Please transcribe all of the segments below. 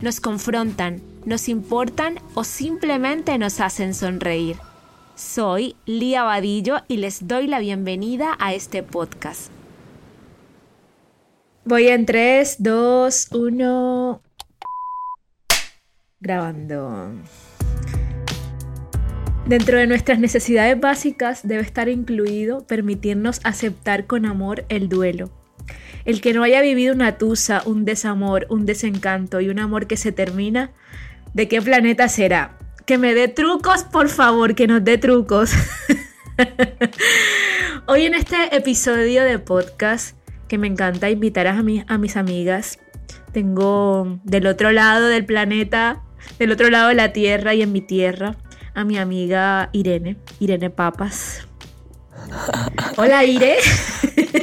nos confrontan, nos importan o simplemente nos hacen sonreír. Soy Lía Vadillo y les doy la bienvenida a este podcast. Voy en 3, 2, 1. Grabando. Dentro de nuestras necesidades básicas debe estar incluido permitirnos aceptar con amor el duelo. El que no haya vivido una tusa, un desamor, un desencanto y un amor que se termina, ¿de qué planeta será? Que me dé trucos, por favor, que nos dé trucos. Hoy en este episodio de podcast, que me encanta invitar a, a mis amigas, tengo del otro lado del planeta, del otro lado de la tierra y en mi tierra, a mi amiga Irene, Irene Papas. Hola, Ire.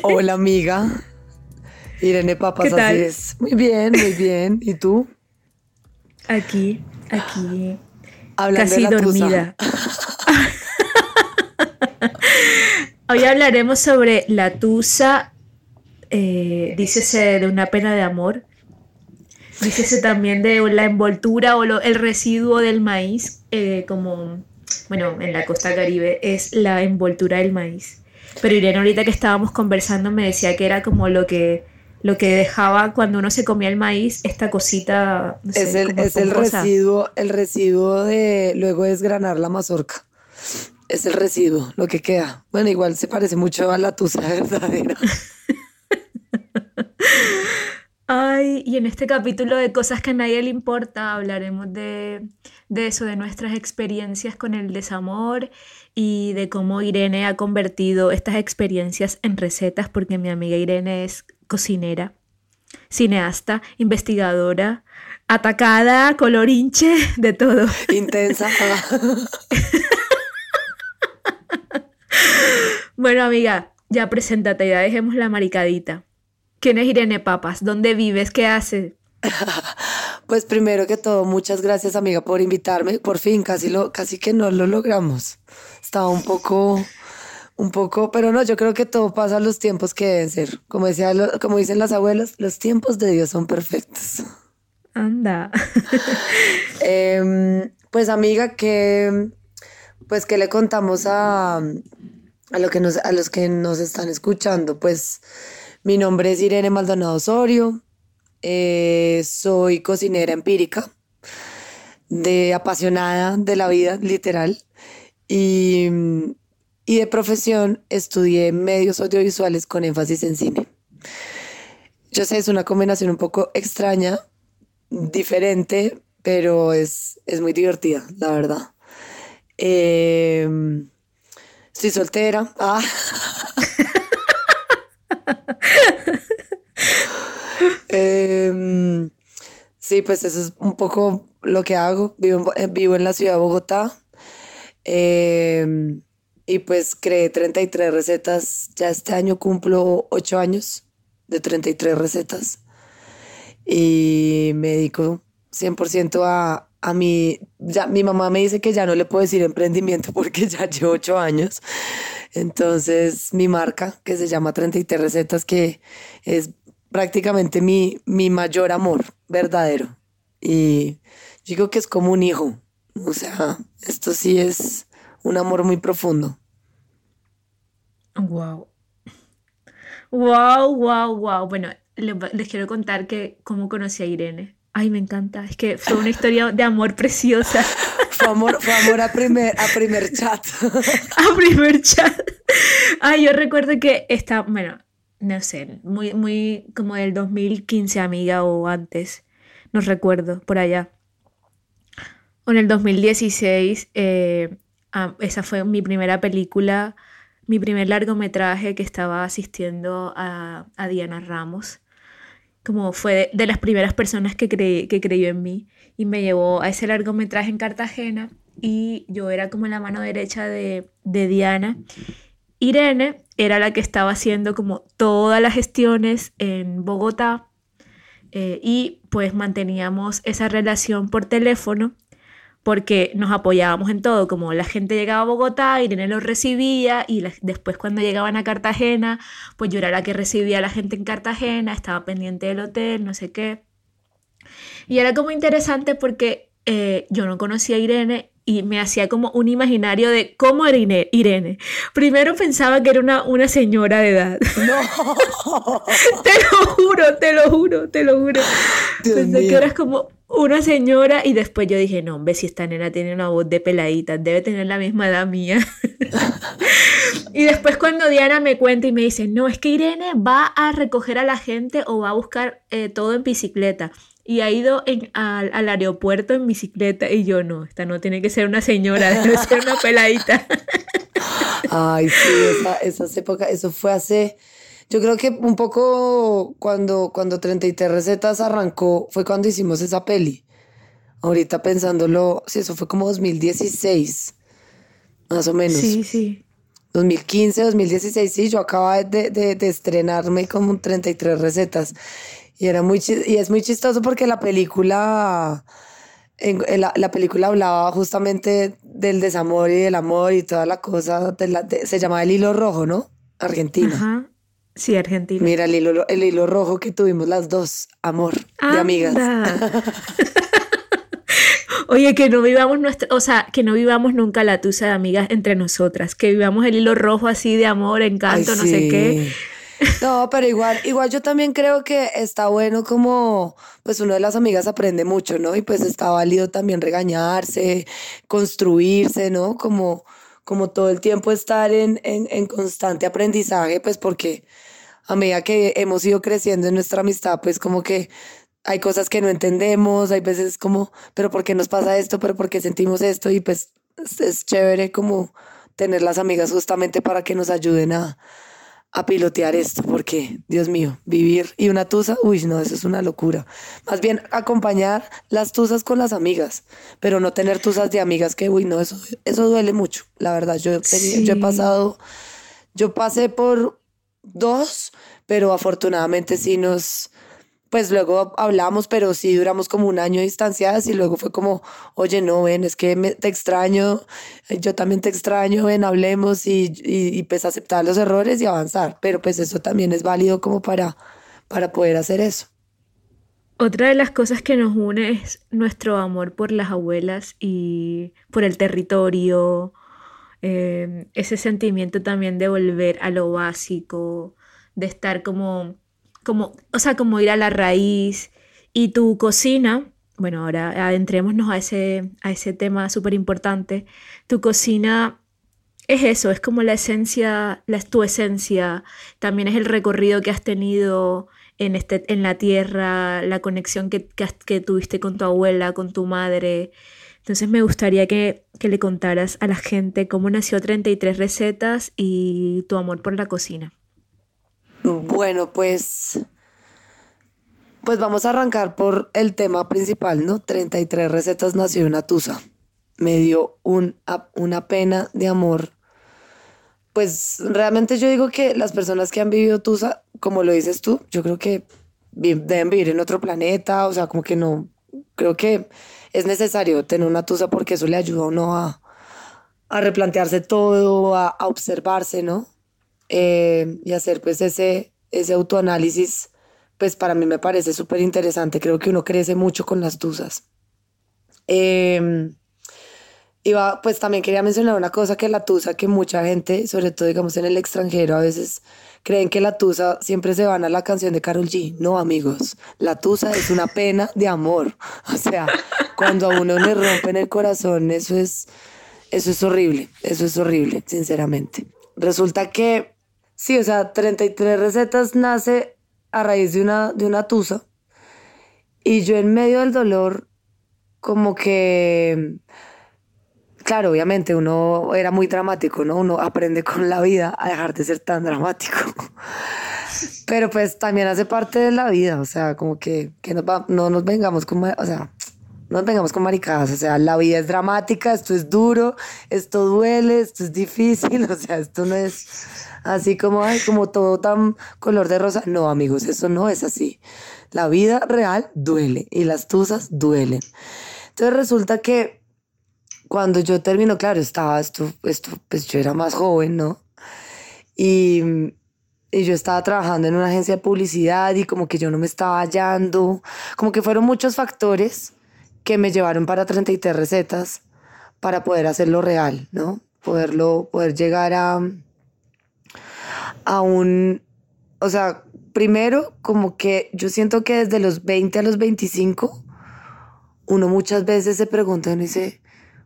Hola, amiga. Irene Papas, así es. Muy bien, muy bien. ¿Y tú? Aquí, aquí. casi dormida. Hoy hablaremos sobre la tusa, eh, dícese de una pena de amor, dícese también de la envoltura o el residuo del maíz, eh, como, bueno, en la costa caribe es la envoltura del maíz. Pero Irene ahorita que estábamos conversando me decía que era como lo que lo que dejaba cuando uno se comía el maíz, esta cosita. es el, es el residuo, el residuo de luego desgranar la mazorca. Es el residuo, lo que queda. Bueno, igual se parece mucho a la tusa verdadera. Ay, y en este capítulo de cosas que a nadie le importa, hablaremos de, de eso, de nuestras experiencias con el desamor y de cómo Irene ha convertido estas experiencias en recetas, porque mi amiga Irene es cocinera, cineasta, investigadora, atacada, colorinche, de todo. Intensa. bueno, amiga, ya preséntate, ya dejemos la maricadita. ¿Quién es Irene Papas? ¿Dónde vives? ¿Qué haces? Pues primero que todo, muchas gracias amiga por invitarme. Por fin, casi, lo, casi que no lo logramos. Estaba un poco un poco, pero no, yo creo que todo pasa a los tiempos que deben ser. Como, decía, como dicen las abuelas, los tiempos de Dios son perfectos. Anda. Em, pues amiga, que pues que le contamos a, a, lo que nos, a los que nos están escuchando. Pues mi nombre es Irene Maldonado Osorio, eh, soy cocinera empírica, de apasionada de la vida, literal. Y y de profesión estudié medios audiovisuales con énfasis en cine. Yo sé, es una combinación un poco extraña, diferente, pero es, es muy divertida, la verdad. Em, estoy soltera. Ah. Em, sí, pues eso es un poco lo que hago. Vivo, vivo en la ciudad de Bogotá. Eh, y pues creé 33 recetas. Ya este año cumplo 8 años de 33 recetas. Y me dedico 100% a, a mi... Ya, mi mamá me dice que ya no le puedo decir emprendimiento porque ya llevo 8 años. Entonces mi marca, que se llama 33 recetas, que es prácticamente mi, mi mayor amor verdadero. Y digo que es como un hijo. O sea, esto sí es un amor muy profundo. Wow. Wow, wow, wow. Bueno, les, quiero contar que cómo conocí a Irene. Ay, me encanta. Es que fue una historia de amor preciosa. Fue amor, fue amor a primer, a primer chat. a primer chat. Ay, yo recuerdo que está, bueno, no sé, muy, muy como del 2015, amiga, o antes. No recuerdo, por allá. O en el 2016, eh, Ah, esa fue mi primera película, mi primer largometraje que estaba asistiendo a, Diana Ramos. como fue de, las primeras personas que, que creyó en mí y me llevó a ese largometraje en Cartagena y yo era como la mano derecha de, de Diana. Irene era la que estaba haciendo como todas las gestiones en Bogotá eh, y pues manteníamos esa relación por teléfono porque nos apoyábamos en todo, como la gente llegaba a Bogotá, Irene los recibía y después cuando llegaban a Cartagena, pues yo era la que recibía a la gente en Cartagena, estaba pendiente del hotel, no sé qué. Y era como interesante porque eh, yo no conocía a Irene y me hacía como un imaginario de cómo era Irene. Primero pensaba que era una, una señora de edad. No. te lo juro, te lo juro, te lo juro. Pensé que eras como una señora y después yo dije, no, hombre, si esta nena tiene una voz de peladita, debe tener la misma edad mía. y después cuando Diana me cuenta y me dice, no, es que Irene va a recoger a la gente o va a buscar eh, todo en bicicleta y ha ido al, aeropuerto en bicicleta y yo no, esta no tiene que ser una señora, debe ser una peladita. Ay, sí, esa, esas épocas, eso fue hace, yo creo que un poco cuando, cuando 33 recetas arrancó, fue cuando hicimos esa peli. Ahorita pensándolo, sí, eso fue como 2016, más o menos. Sí, sí. 2015, 2016, sí, yo acababa de, de, de estrenarme como 33 recetas. Y, era muy, y es muy chistoso porque la película, en, la, película hablaba justamente del desamor y del amor y toda la cosa. De la, se llamaba El Hilo Rojo, ¿no? Argentina. Ajá. Sí, Argentina. Mira, el hilo, el hilo rojo que tuvimos las dos, amor, de amigas. Oye, que no vivamos nuestra, o sea, que no vivamos nunca la tusa de amigas entre nosotras, que vivamos el hilo rojo así de amor, encanto, no sé qué. No, pero igual, igual yo también creo que está bueno como, pues uno de las amigas aprende mucho, ¿no? Y pues está válido también regañarse, construirse, ¿no? Como, como todo el tiempo estar en, en, en constante aprendizaje, pues porque a medida que hemos ido creciendo en nuestra amistad, pues como que hay cosas que no entendemos, hay veces como, pero ¿por qué nos pasa esto? ¿Pero por qué sentimos esto? Y pues es chévere como tener las amigas justamente para que nos ayuden a, a pilotear esto, porque, Dios mío, vivir y una tusa, uy, no, eso es una locura. Más bien acompañar las tusas con las amigas, pero no tener tusas de amigas que, uy, no, eso, eso duele mucho, la verdad. Yo, yo he pasado, yo pasé por dos, pero afortunadamente sí nos, pues luego hablamos, pero sí duramos como un año distanciadas y luego fue como, oye, no, ven, es que te extraño, yo también te extraño, ven, hablemos y, y, pues aceptar los errores y avanzar, pero pues eso también es válido como para, para poder hacer eso. Otra de las cosas que nos une es nuestro amor por las abuelas y por el territorio, eh, ese sentimiento también de volver a lo básico, de estar como como, o sea, como ir a la raíz y tu cocina, bueno, ahora adentrémonos a ese, a ese tema súper importante, tu cocina es eso, es como la esencia, la, tu esencia, también es el recorrido que has tenido en, este, en la tierra, la conexión que, que, tuviste con tu abuela, con tu madre. Entonces me gustaría que, que le contaras a la gente cómo nació 33 recetas y tu amor por la cocina. Bueno, pues, pues vamos a arrancar por el tema principal, ¿no? 33 recetas nació una tusa. Me dio un, una pena de amor. Pues realmente yo digo que las personas que han vivido tusa, como lo dices tú, yo creo que deben vivir en otro planeta, o sea, como que no, creo que es necesario tener una tusa porque eso le ayuda a uno a, replantearse todo, a observarse, ¿no? Eh, y hacer pues ese, ese autoanálisis, pues para mí me parece súper interesante. Creo que uno crece mucho con las tusas. Eh, iba, pues también quería mencionar una cosa que la tusa, que mucha gente, sobre todo digamos en el extranjero, a veces creen que la tusa siempre se van a la canción de Carol G. No, amigos, la tusa es una pena de amor. O sea, cuando a uno le rompen el corazón, eso es, eso es horrible, eso es horrible, sinceramente. Resulta que Sí, o sea, 33 recetas nace a raíz de una, de una tusa. Y yo en medio del dolor, como que, claro, obviamente uno era muy dramático, ¿no? Uno aprende con la vida a dejar de ser tan dramático. Pero pues también hace parte de la vida, o sea, como que, que no nos vengamos como, o sea, no nos vengamos con maricadas, o sea, la vida es dramática, esto es duro, esto duele, esto es difícil, o sea, esto no es así como, ay, como todo tan color de rosa. No, amigos, eso no es así. La vida real duele y las tusas duelen. Entonces resulta que cuando yo termino, claro, estaba esto, esto, pues yo era más joven, ¿no? Y, y yo estaba trabajando en una agencia de publicidad y como que yo no me estaba hallando, como que fueron muchos factores que me llevaron para 33 recetas para poder hacerlo real, ¿no? Poderlo, poder llegar a, a un, o sea, primero como que yo siento que desde los 20 a los 25, uno muchas veces se pregunta, uno dice,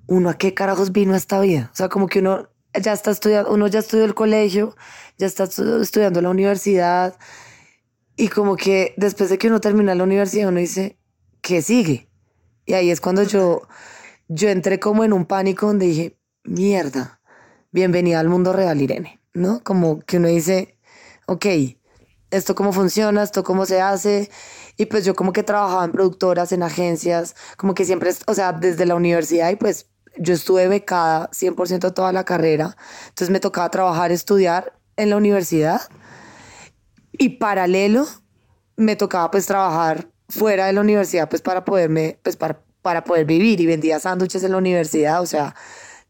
¿uno a qué carajos vino esta vida? O sea, como que uno ya está estudiando, uno ya estudió el colegio, ya está estudiando la universidad, y como que después de que uno termina la universidad, uno dice, ¿qué sigue? Y ahí es cuando yo, yo entré como en un pánico donde dije, mierda, bienvenida al mundo real, Irene, ¿no? Como que uno dice, ok, esto cómo funciona, esto cómo se hace. Y pues yo como que trabajaba en productoras, en agencias, como que siempre, o sea, desde la universidad y pues yo estuve becada 100% toda la carrera. Entonces me tocaba trabajar, estudiar en la universidad. Y paralelo me tocaba pues trabajar fuera de la universidad pues para poderme, pues para, para poder vivir y vendía sándwiches en la universidad, o sea,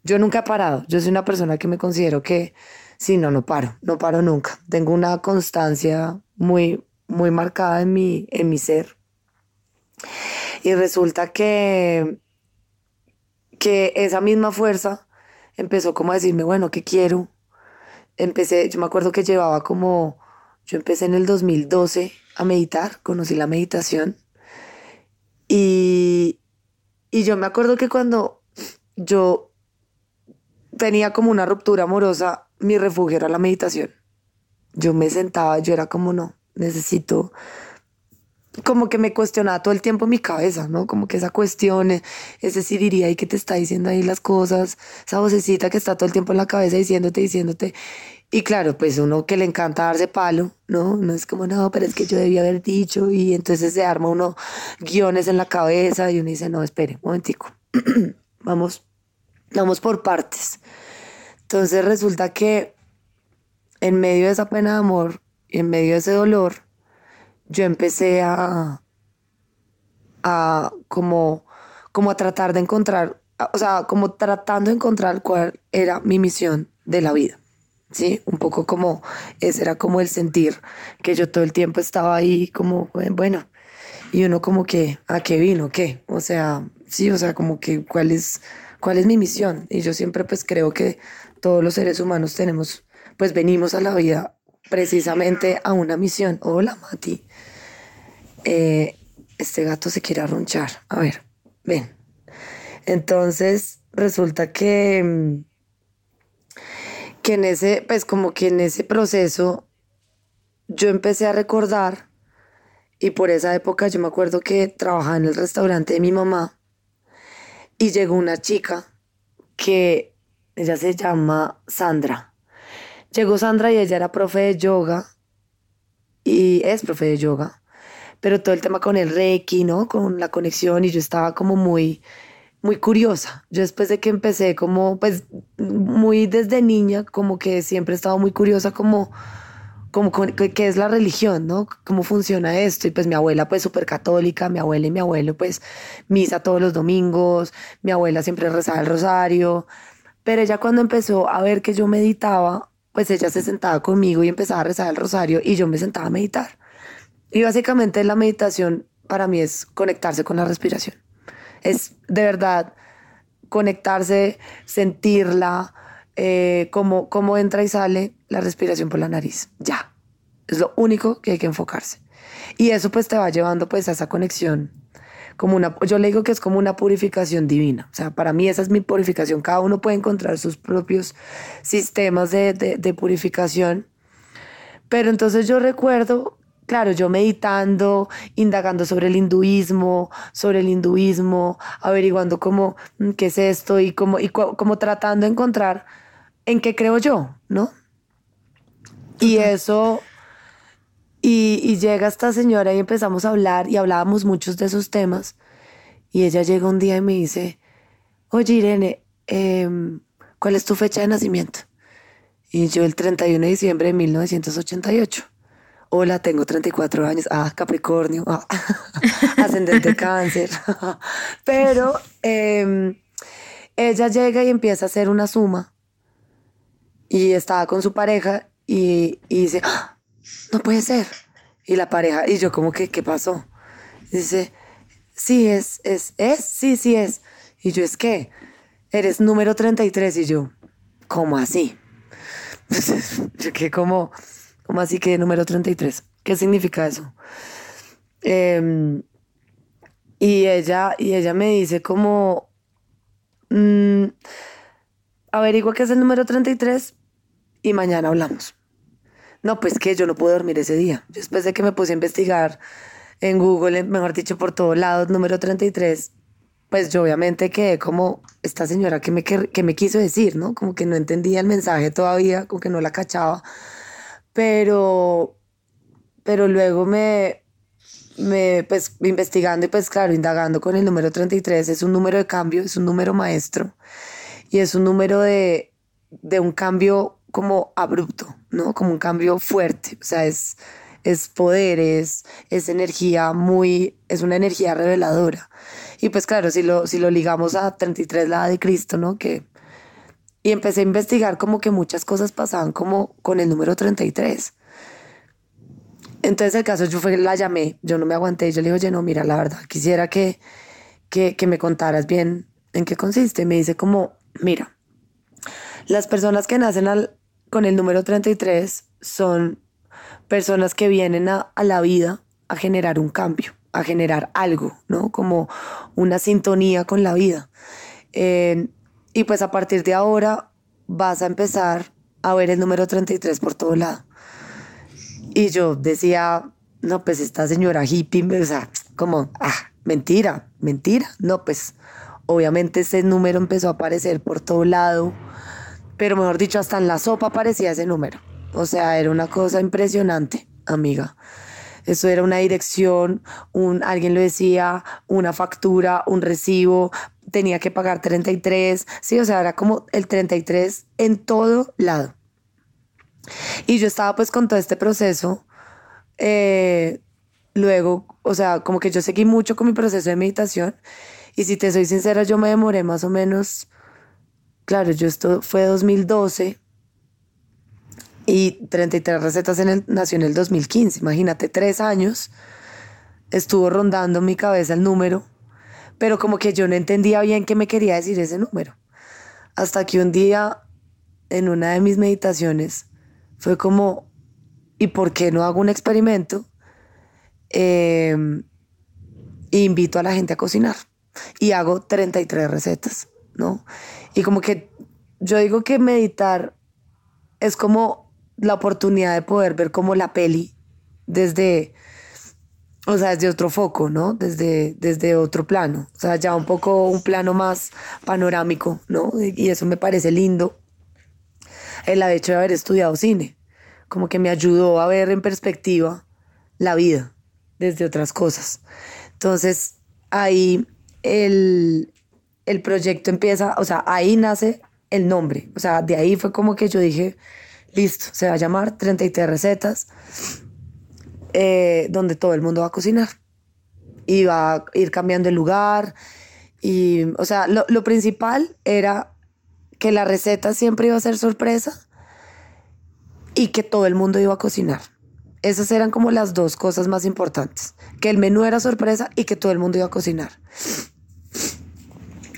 yo nunca he parado, yo soy una persona que me considero que, sí, no, no paro, no paro nunca, tengo una constancia muy, muy marcada en mi, en mi ser. Y resulta que, que esa misma fuerza empezó como a decirme, bueno, ¿qué quiero? Empecé, yo me acuerdo que llevaba como, yo empecé en el 2012 a meditar, conocí la meditación. Y, y yo me acuerdo que cuando yo tenía como una ruptura amorosa, mi refugio era la meditación. Yo me sentaba, yo era como, no, necesito, como que me cuestionaba todo el tiempo mi cabeza, ¿no? Como que esa cuestión, ese decir, iría y que te está diciendo ahí las cosas, esa vocecita que está todo el tiempo en la cabeza diciéndote, diciéndote. Y claro, pues uno que le encanta darse palo, ¿no? No es como, no, pero es que yo debía haber dicho y entonces se arma uno guiones en la cabeza y uno dice, no, espere, un momentico, vamos, vamos por partes. Entonces resulta que en medio de esa pena de amor y en medio de ese dolor, yo empecé a, a como, como a tratar de encontrar, o sea, como tratando de encontrar cuál era mi misión de la vida. ¿sí? Un poco como, ese era como el sentir, que yo todo el tiempo estaba ahí como, bueno, y uno como que, ¿a qué vino? ¿Qué? O sea, sí, o sea, como que, ¿cuál es, cuál es mi misión? Y yo siempre pues creo que todos los seres humanos tenemos, pues venimos a la vida precisamente a una misión. Hola, Mati. Eh, este gato se quiere arrunchar. A ver, ven. Entonces, resulta que mm, que en ese, pues como que en ese proceso yo empecé a recordar y por esa época yo me acuerdo que trabajaba en el restaurante de mi mamá y llegó una chica que ella se llama Sandra. Llegó Sandra y ella era profe de yoga y es profe de yoga, pero todo el tema con el reiki, ¿no? Con la conexión y yo estaba como muy muy curiosa. Yo después de que empecé como, pues, muy desde niña, como que siempre he estado muy curiosa como, como qué es la religión, ¿no? Cómo funciona esto. Y pues mi abuela, pues, súper católica, mi abuela y mi abuelo, pues, misa todos los domingos, mi abuela siempre rezaba el rosario. Pero ella cuando empezó a ver que yo meditaba, pues ella se sentaba conmigo y empezaba a rezar el rosario y yo me sentaba a meditar. Y básicamente la meditación para mí es conectarse con la respiración. Es de verdad conectarse, sentirla, eh, cómo, cómo entra y sale la respiración por la nariz. Ya. Es lo único que hay que enfocarse. Y eso pues te va llevando pues a esa conexión. Como una, yo le digo que es como una purificación divina. O sea, para mí esa es mi purificación. Cada uno puede encontrar sus propios sistemas de, de, de purificación. Pero entonces yo recuerdo claro, yo meditando, indagando sobre el hinduismo, sobre el hinduismo, averiguando cómo, mm, qué es esto y cómo, y como tratando de encontrar en qué creo yo, ¿no? Y eso, y, y, llega esta señora y empezamos a hablar y hablábamos muchos de esos temas. Y ella llega un día y me dice, oye Irene, em, ¿cuál es tu fecha de nacimiento? Y yo el 31 de diciembre de 1988. Hola, tengo 34 años. Ah, Capricornio. Ah, ascendente cáncer. Pero em, ella llega y empieza a hacer una suma. Y estaba con su pareja y, dice, ¡Ah! no puede ser. Y la pareja, y yo como que, ¿qué pasó? dice, sí, es, es, es, sí, sí es. Y yo, ¿es qué? Eres número 33. Y yo, ¿cómo así? yo que como, ¿cómo así que número 33? ¿Qué significa eso? Em, y ella, y ella me dice como, mmm, averigua qué es el número 33 y mañana hablamos. No, pues que yo no puedo dormir ese día. Después de que me puse a investigar en Google, mejor dicho, por todos lados, número 33, pues yo obviamente quedé como esta señora que me, que, me quiso decir, ¿no? Como que no entendía el mensaje todavía, como que no la cachaba. Pero, pero luego me, me, pues investigando y pues claro, indagando con el número 33, es un número de cambio, es un número maestro y es un número de, de un cambio como abrupto, ¿no? Como un cambio fuerte, o sea, es, es poder, es, es energía muy, es una energía reveladora. Y pues claro, si lo, si lo ligamos a 33, la de Cristo, ¿no? Que, y empecé a investigar como que muchas cosas pasaban como con el número 33. Entonces el caso yo fue, la llamé, yo no me aguanté, yo le dije, oye, no, mira, la verdad, quisiera que, que, que me contaras bien en qué consiste. Me dice como, mira, las personas que nacen al, con el número 33 son personas que vienen a, la vida a generar un cambio, a generar algo, ¿no? Como una sintonía con la vida. Eh, y pues a partir de ahora vas a empezar a ver el número 33 por todo lado. Y yo decía, no, pues esta señora hippie, o sea, como, ah, mentira, mentira. No, pues obviamente ese número empezó a aparecer por todo lado pero mejor dicho, hasta en la sopa aparecía ese número. O sea, era una cosa impresionante, amiga. Eso era una dirección, un, alguien lo decía, una factura, un recibo, tenía que pagar 33, sí, o sea, era como el 33 en todo lado. Y yo estaba pues con todo este proceso, eh, luego, o sea, como que yo seguí mucho con mi proceso de meditación y si te soy sincera, yo me demoré más o menos Claro, yo esto fue 2012 y 33 recetas en el, nació en el 2015. Imagínate, tres años estuvo rondando mi cabeza el número, pero como que yo no entendía bien qué me quería decir ese número. Hasta que un día, en una de mis meditaciones, fue como, ¿y por qué no hago un experimento? Eh, invito a la gente a cocinar y hago 33 recetas, ¿no? Y como que yo digo que meditar es como la oportunidad de poder ver como la peli desde, o sea, desde otro foco, ¿no? Desde, desde otro plano. O sea, ya un poco un plano más panorámico, ¿no? Y eso me parece lindo. El hecho de haber estudiado cine, como que me ayudó a ver en perspectiva la vida desde otras cosas. Entonces, ahí el, el proyecto empieza, o sea, ahí nace el nombre. O sea, de ahí fue como que yo dije, listo, se va a llamar 33 recetas, eh, donde todo el mundo va a cocinar. Y va a ir cambiando el lugar. Y, o sea, lo, lo principal era que la receta siempre iba a ser sorpresa y que todo el mundo iba a cocinar. Esas eran como las dos cosas más importantes. Que el menú era sorpresa y que todo el mundo iba a cocinar.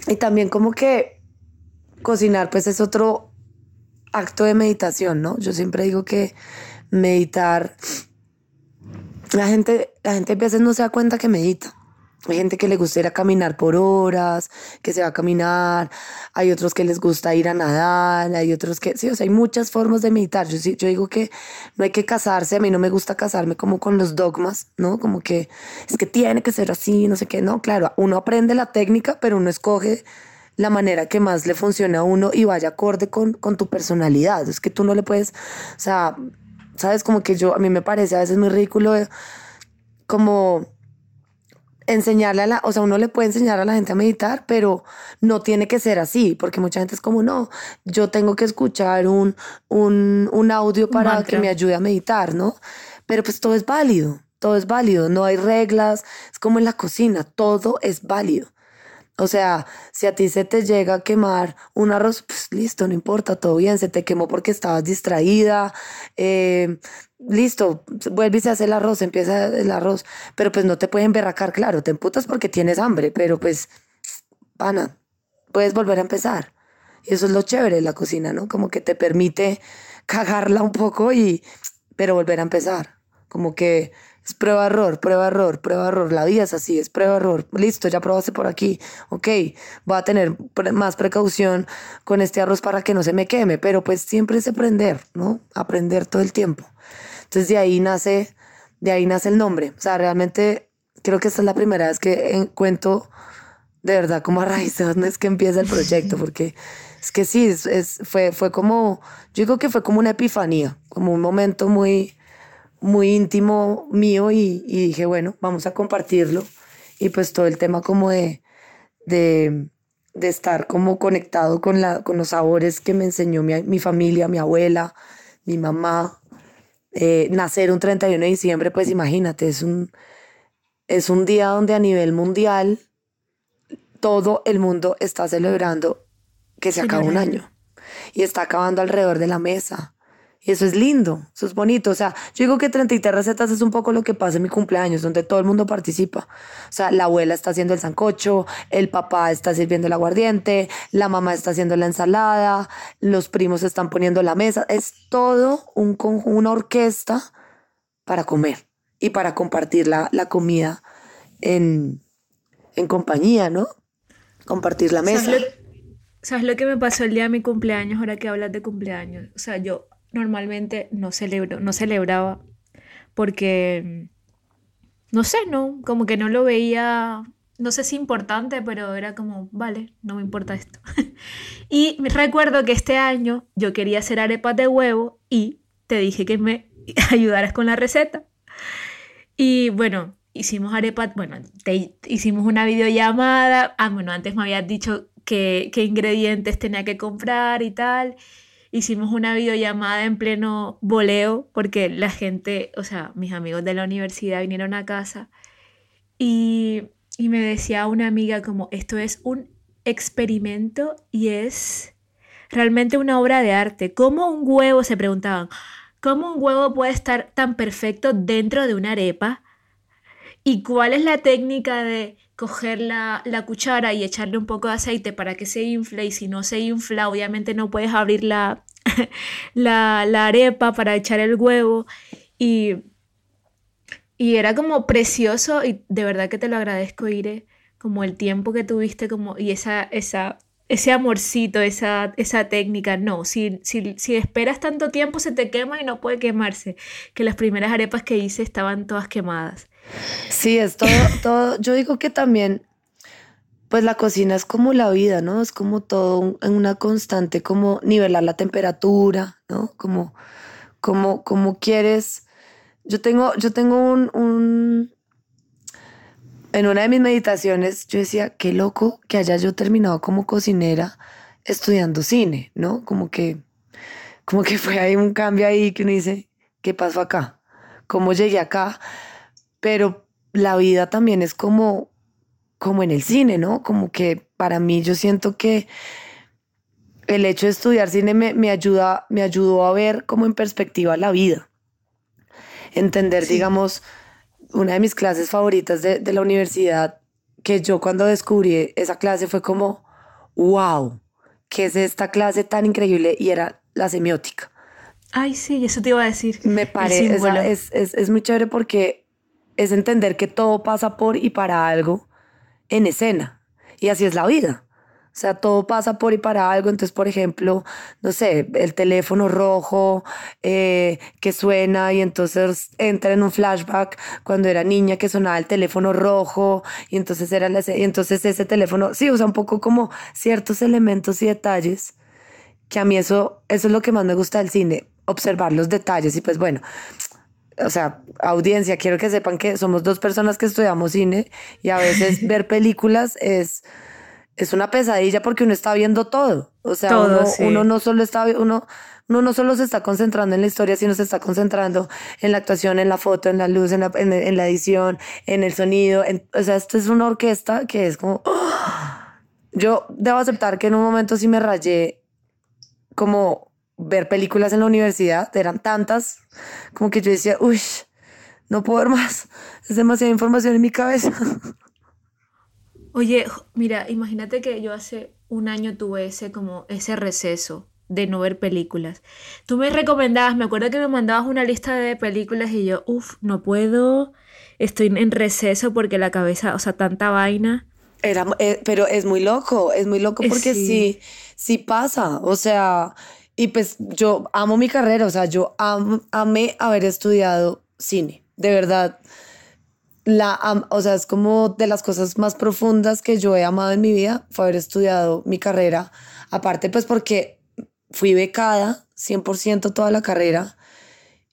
Y también como que cocinar pues es otro acto de meditación, ¿no? Yo siempre digo que meditar, la gente, la gente a veces no se da cuenta que medita. Hay gente que le gusta ir a caminar por horas, que se va a caminar, hay otros que les gusta ir a nadar, hay otros que, sí, o sea, hay muchas formas de meditar. Yo, yo digo que no hay que casarse, a mí no me gusta casarme como con los dogmas, ¿no? Como que es que tiene que ser así, no sé qué, no, claro, uno aprende la técnica, pero uno escoge la manera que más le funciona a uno y vaya acorde con, con tu personalidad. Es que tú no le puedes, o sea, sabes, como que yo, a mí me parece a veces muy ridículo como enseñarle a la, o sea, uno le puede enseñar a la gente a meditar, pero no tiene que ser así, porque mucha gente es como, no, yo tengo que escuchar un, un, un audio para que me ayude a meditar, ¿no? Pero pues todo es válido, todo es válido, no hay reglas, es como en la cocina, todo es válido. O sea, si a ti se te llega a quemar un arroz, pues listo, no importa, todo bien, se te quemó porque estabas distraída, eh, listo, vuelve y se hace el arroz, empieza el arroz, pero pues no te pueden berracar, claro, te emputas porque tienes hambre, pero pues, pana, puedes volver a empezar. Y eso es lo chévere de la cocina, ¿no? Como que te permite cagarla un poco y, pero volver a empezar. Como que es prueba error, prueba error, prueba error. La vida es así, es prueba error. Listo, ya probaste por aquí. Ok, voy a tener más precaución con este arroz para que no se me queme, pero pues siempre es aprender, ¿no? Aprender todo el tiempo. Entonces de ahí nace, de ahí nace el nombre. O sea, realmente creo que esta es la primera vez que cuento de verdad como a raíz de dónde es que empieza el proyecto, porque es que sí, es, fue, fue como, yo digo que fue como una epifanía, como un momento muy, muy íntimo mío y, dije, bueno, vamos a compartirlo. Y pues todo el tema como de, de, de estar como conectado con, la, con los sabores que me enseñó mi, mi familia, mi abuela, mi mamá, eh, nacer un 31 de diciembre, pues imagínate, es un, es un día donde a nivel mundial todo el mundo está celebrando que se acaba un año y está acabando alrededor de la mesa. Eso es lindo, eso es bonito. O sea, yo digo que 33 recetas es un poco lo que pasa en mi cumpleaños, donde todo el mundo participa. O sea, la abuela está haciendo el sancocho, el papá está sirviendo el aguardiente, la mamá está haciendo la ensalada, los primos están poniendo la mesa. Es todo un una orquesta para comer y para compartir la, la comida en, en compañía, ¿no? Compartir la mesa. ¿Sabes lo, ¿Sabes lo que me pasó el día de mi cumpleaños, ahora que hablas de cumpleaños? O sea, yo normalmente no celebro, no celebraba porque, no sé, no, como que no lo veía, no sé si importante, pero era como, vale, no me importa esto. y recuerdo que este año yo quería hacer arepas de huevo y te dije que me ayudaras con la receta. Y bueno, hicimos arepas, bueno, te, hicimos una videollamada. Ah, bueno, antes me habías dicho qué ingredientes tenía que comprar y tal hicimos una videollamada en pleno voleo porque la gente, o sea, mis amigos de la universidad vinieron a casa y, y me decía una amiga como esto es un experimento y es realmente una obra de arte. ¿Cómo un huevo, se preguntaban, cómo un huevo puede estar tan perfecto dentro de una arepa? ¿Y cuál es la técnica de coger la, la, cuchara y echarle un poco de aceite para que se infle y si no se infla obviamente no puedes abrir la, la, arepa para echar el huevo. Y, y era como precioso y de verdad que te lo agradezco Ire como el tiempo que tuviste como y esa, esa ese amorcito, esa, esa técnica, no, si, si, si esperas tanto tiempo se te quema y no puede quemarse, que las primeras arepas que hice estaban todas quemadas. Sí, es todo, todo. Yo digo que también, pues la cocina es como la vida, ¿no? Es como todo en una constante, como nivelar la temperatura, ¿no? Como, como, como quieres. Yo tengo, yo tengo un, un, en una de mis meditaciones, yo decía, qué loco que haya yo terminado como cocinera estudiando cine, ¿no? Como que, como que fue ahí un cambio ahí que uno dice, ¿qué pasó acá? ¿Cómo llegué acá? Pero la vida también es como, como en el cine, ¿no? Como que para mí yo siento que el hecho de estudiar cine me, ayuda, me ayudó a ver como en perspectiva la vida. Entender, digamos, una de mis clases favoritas de, de la universidad, que yo cuando descubrí esa clase fue como, wow, ¿qué es esta clase tan increíble? Y era la semiótica. Ay, sí, eso te iba a decir. Me parece, es, es, es, muy chévere porque es entender que todo pasa por y para algo en escena. Y así es la vida. O sea, todo pasa por y para algo. Entonces, por ejemplo, no sé, el teléfono rojo eh, que suena y entonces entra en un flashback cuando era niña que sonaba el teléfono rojo y entonces era y entonces ese teléfono, sí, usa un poco como ciertos elementos y detalles que a mí eso, eso es lo que más me gusta del cine, observar los detalles y pues bueno, o sea, audiencia, quiero que sepan que somos dos personas que estudiamos cine y a veces ver películas es es una pesadilla porque uno está viendo todo. O sea, uno, no solo está, uno, uno no solo se está concentrando en la historia, sino se está concentrando en la actuación, en la foto, en la luz, en la, en, la edición, en el sonido. o sea, esto es una orquesta que es como... Yo debo aceptar que en un momento sí me rayé como ver películas en la universidad, eran tantas, como que yo decía, uy, no puedo ver más, es demasiada información en mi cabeza. Oye, mira, imagínate que yo hace un año tuve ese como ese receso de no ver películas. Tú me recomendabas, me acuerdo que me mandabas una lista de películas y yo, uff, no puedo, estoy en receso porque la cabeza, o sea, tanta vaina. Era, eh, pero es muy loco, es muy loco eh, porque sí. sí, pasa, o sea, y pues yo amo mi carrera, o sea, yo amé haber estudiado cine, de verdad la, o sea, es como de las cosas más profundas que yo he amado en mi vida, fue haber estudiado mi carrera. Aparte, pues porque fui becada 100% toda la carrera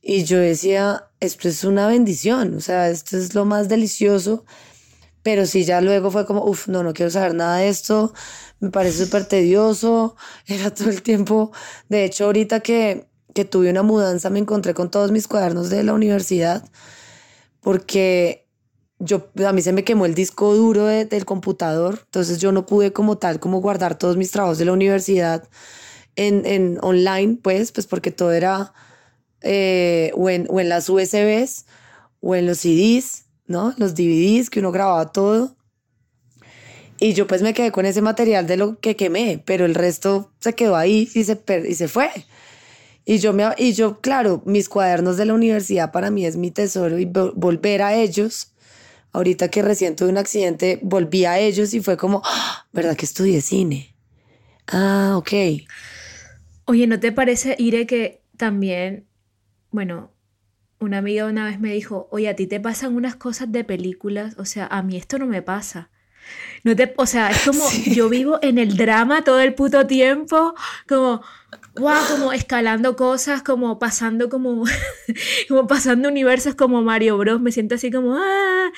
y yo decía, esto es una bendición, o sea, esto es lo más delicioso. Pero sí, ya luego fue como, uff, no, no quiero saber nada de esto, me parece súper tedioso, era todo el tiempo. De hecho, ahorita que, que tuve una mudanza, me encontré con todos mis cuadernos de la universidad, porque yo, a mí se me quemó el disco duro del computador, entonces yo no pude como tal, como guardar todos mis trabajos de la universidad en, en online, pues, pues porque todo era eh, o, en, o en las USBs o en los CDs, ¿no? Los DVDs que uno grababa todo. Y yo pues me quedé con ese material de lo que quemé, pero el resto se quedó ahí y se, y se fue. Y yo, me, y yo, claro, mis cuadernos de la universidad para mí es mi tesoro y volver a ellos ahorita que recién tuve un accidente, volví a ellos y fue como, ¡Ah! ¿verdad que estudié cine? Ah, ok. Oye, ¿no te parece, Ire, que también, bueno, una amiga una vez me dijo, oye, a ti te pasan unas cosas de películas, o sea, a mí esto no me pasa. No te, o sea, es como yo vivo en el drama todo el puto tiempo, como, wow, como escalando cosas, como pasando como, como pasando universos como Mario Bros. Me siento así como, ah,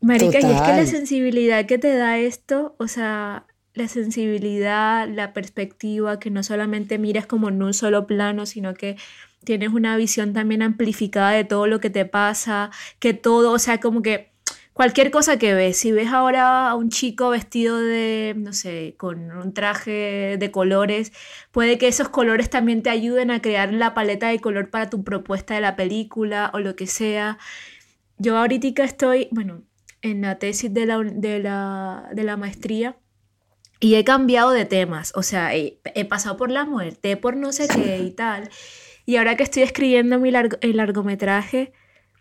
marica, y es que la sensibilidad que te da esto, o sea, la sensibilidad, la perspectiva, que no solamente miras como en un solo plano, sino que tienes una visión también amplificada de todo lo que te pasa, que todo, o sea, como que cualquier cosa que ves. Si ves ahora a un chico vestido de, no sé, con un traje de colores, puede que esos colores también te ayuden a crear la paleta de color para tu propuesta de la película o lo que sea. Yo ahorita estoy, bueno, en la tesis de la, de la, maestría. Y he cambiado de temas, o sea, he, pasado por la muerte, por no sé qué y tal. Y ahora que estoy escribiendo mi el largometraje,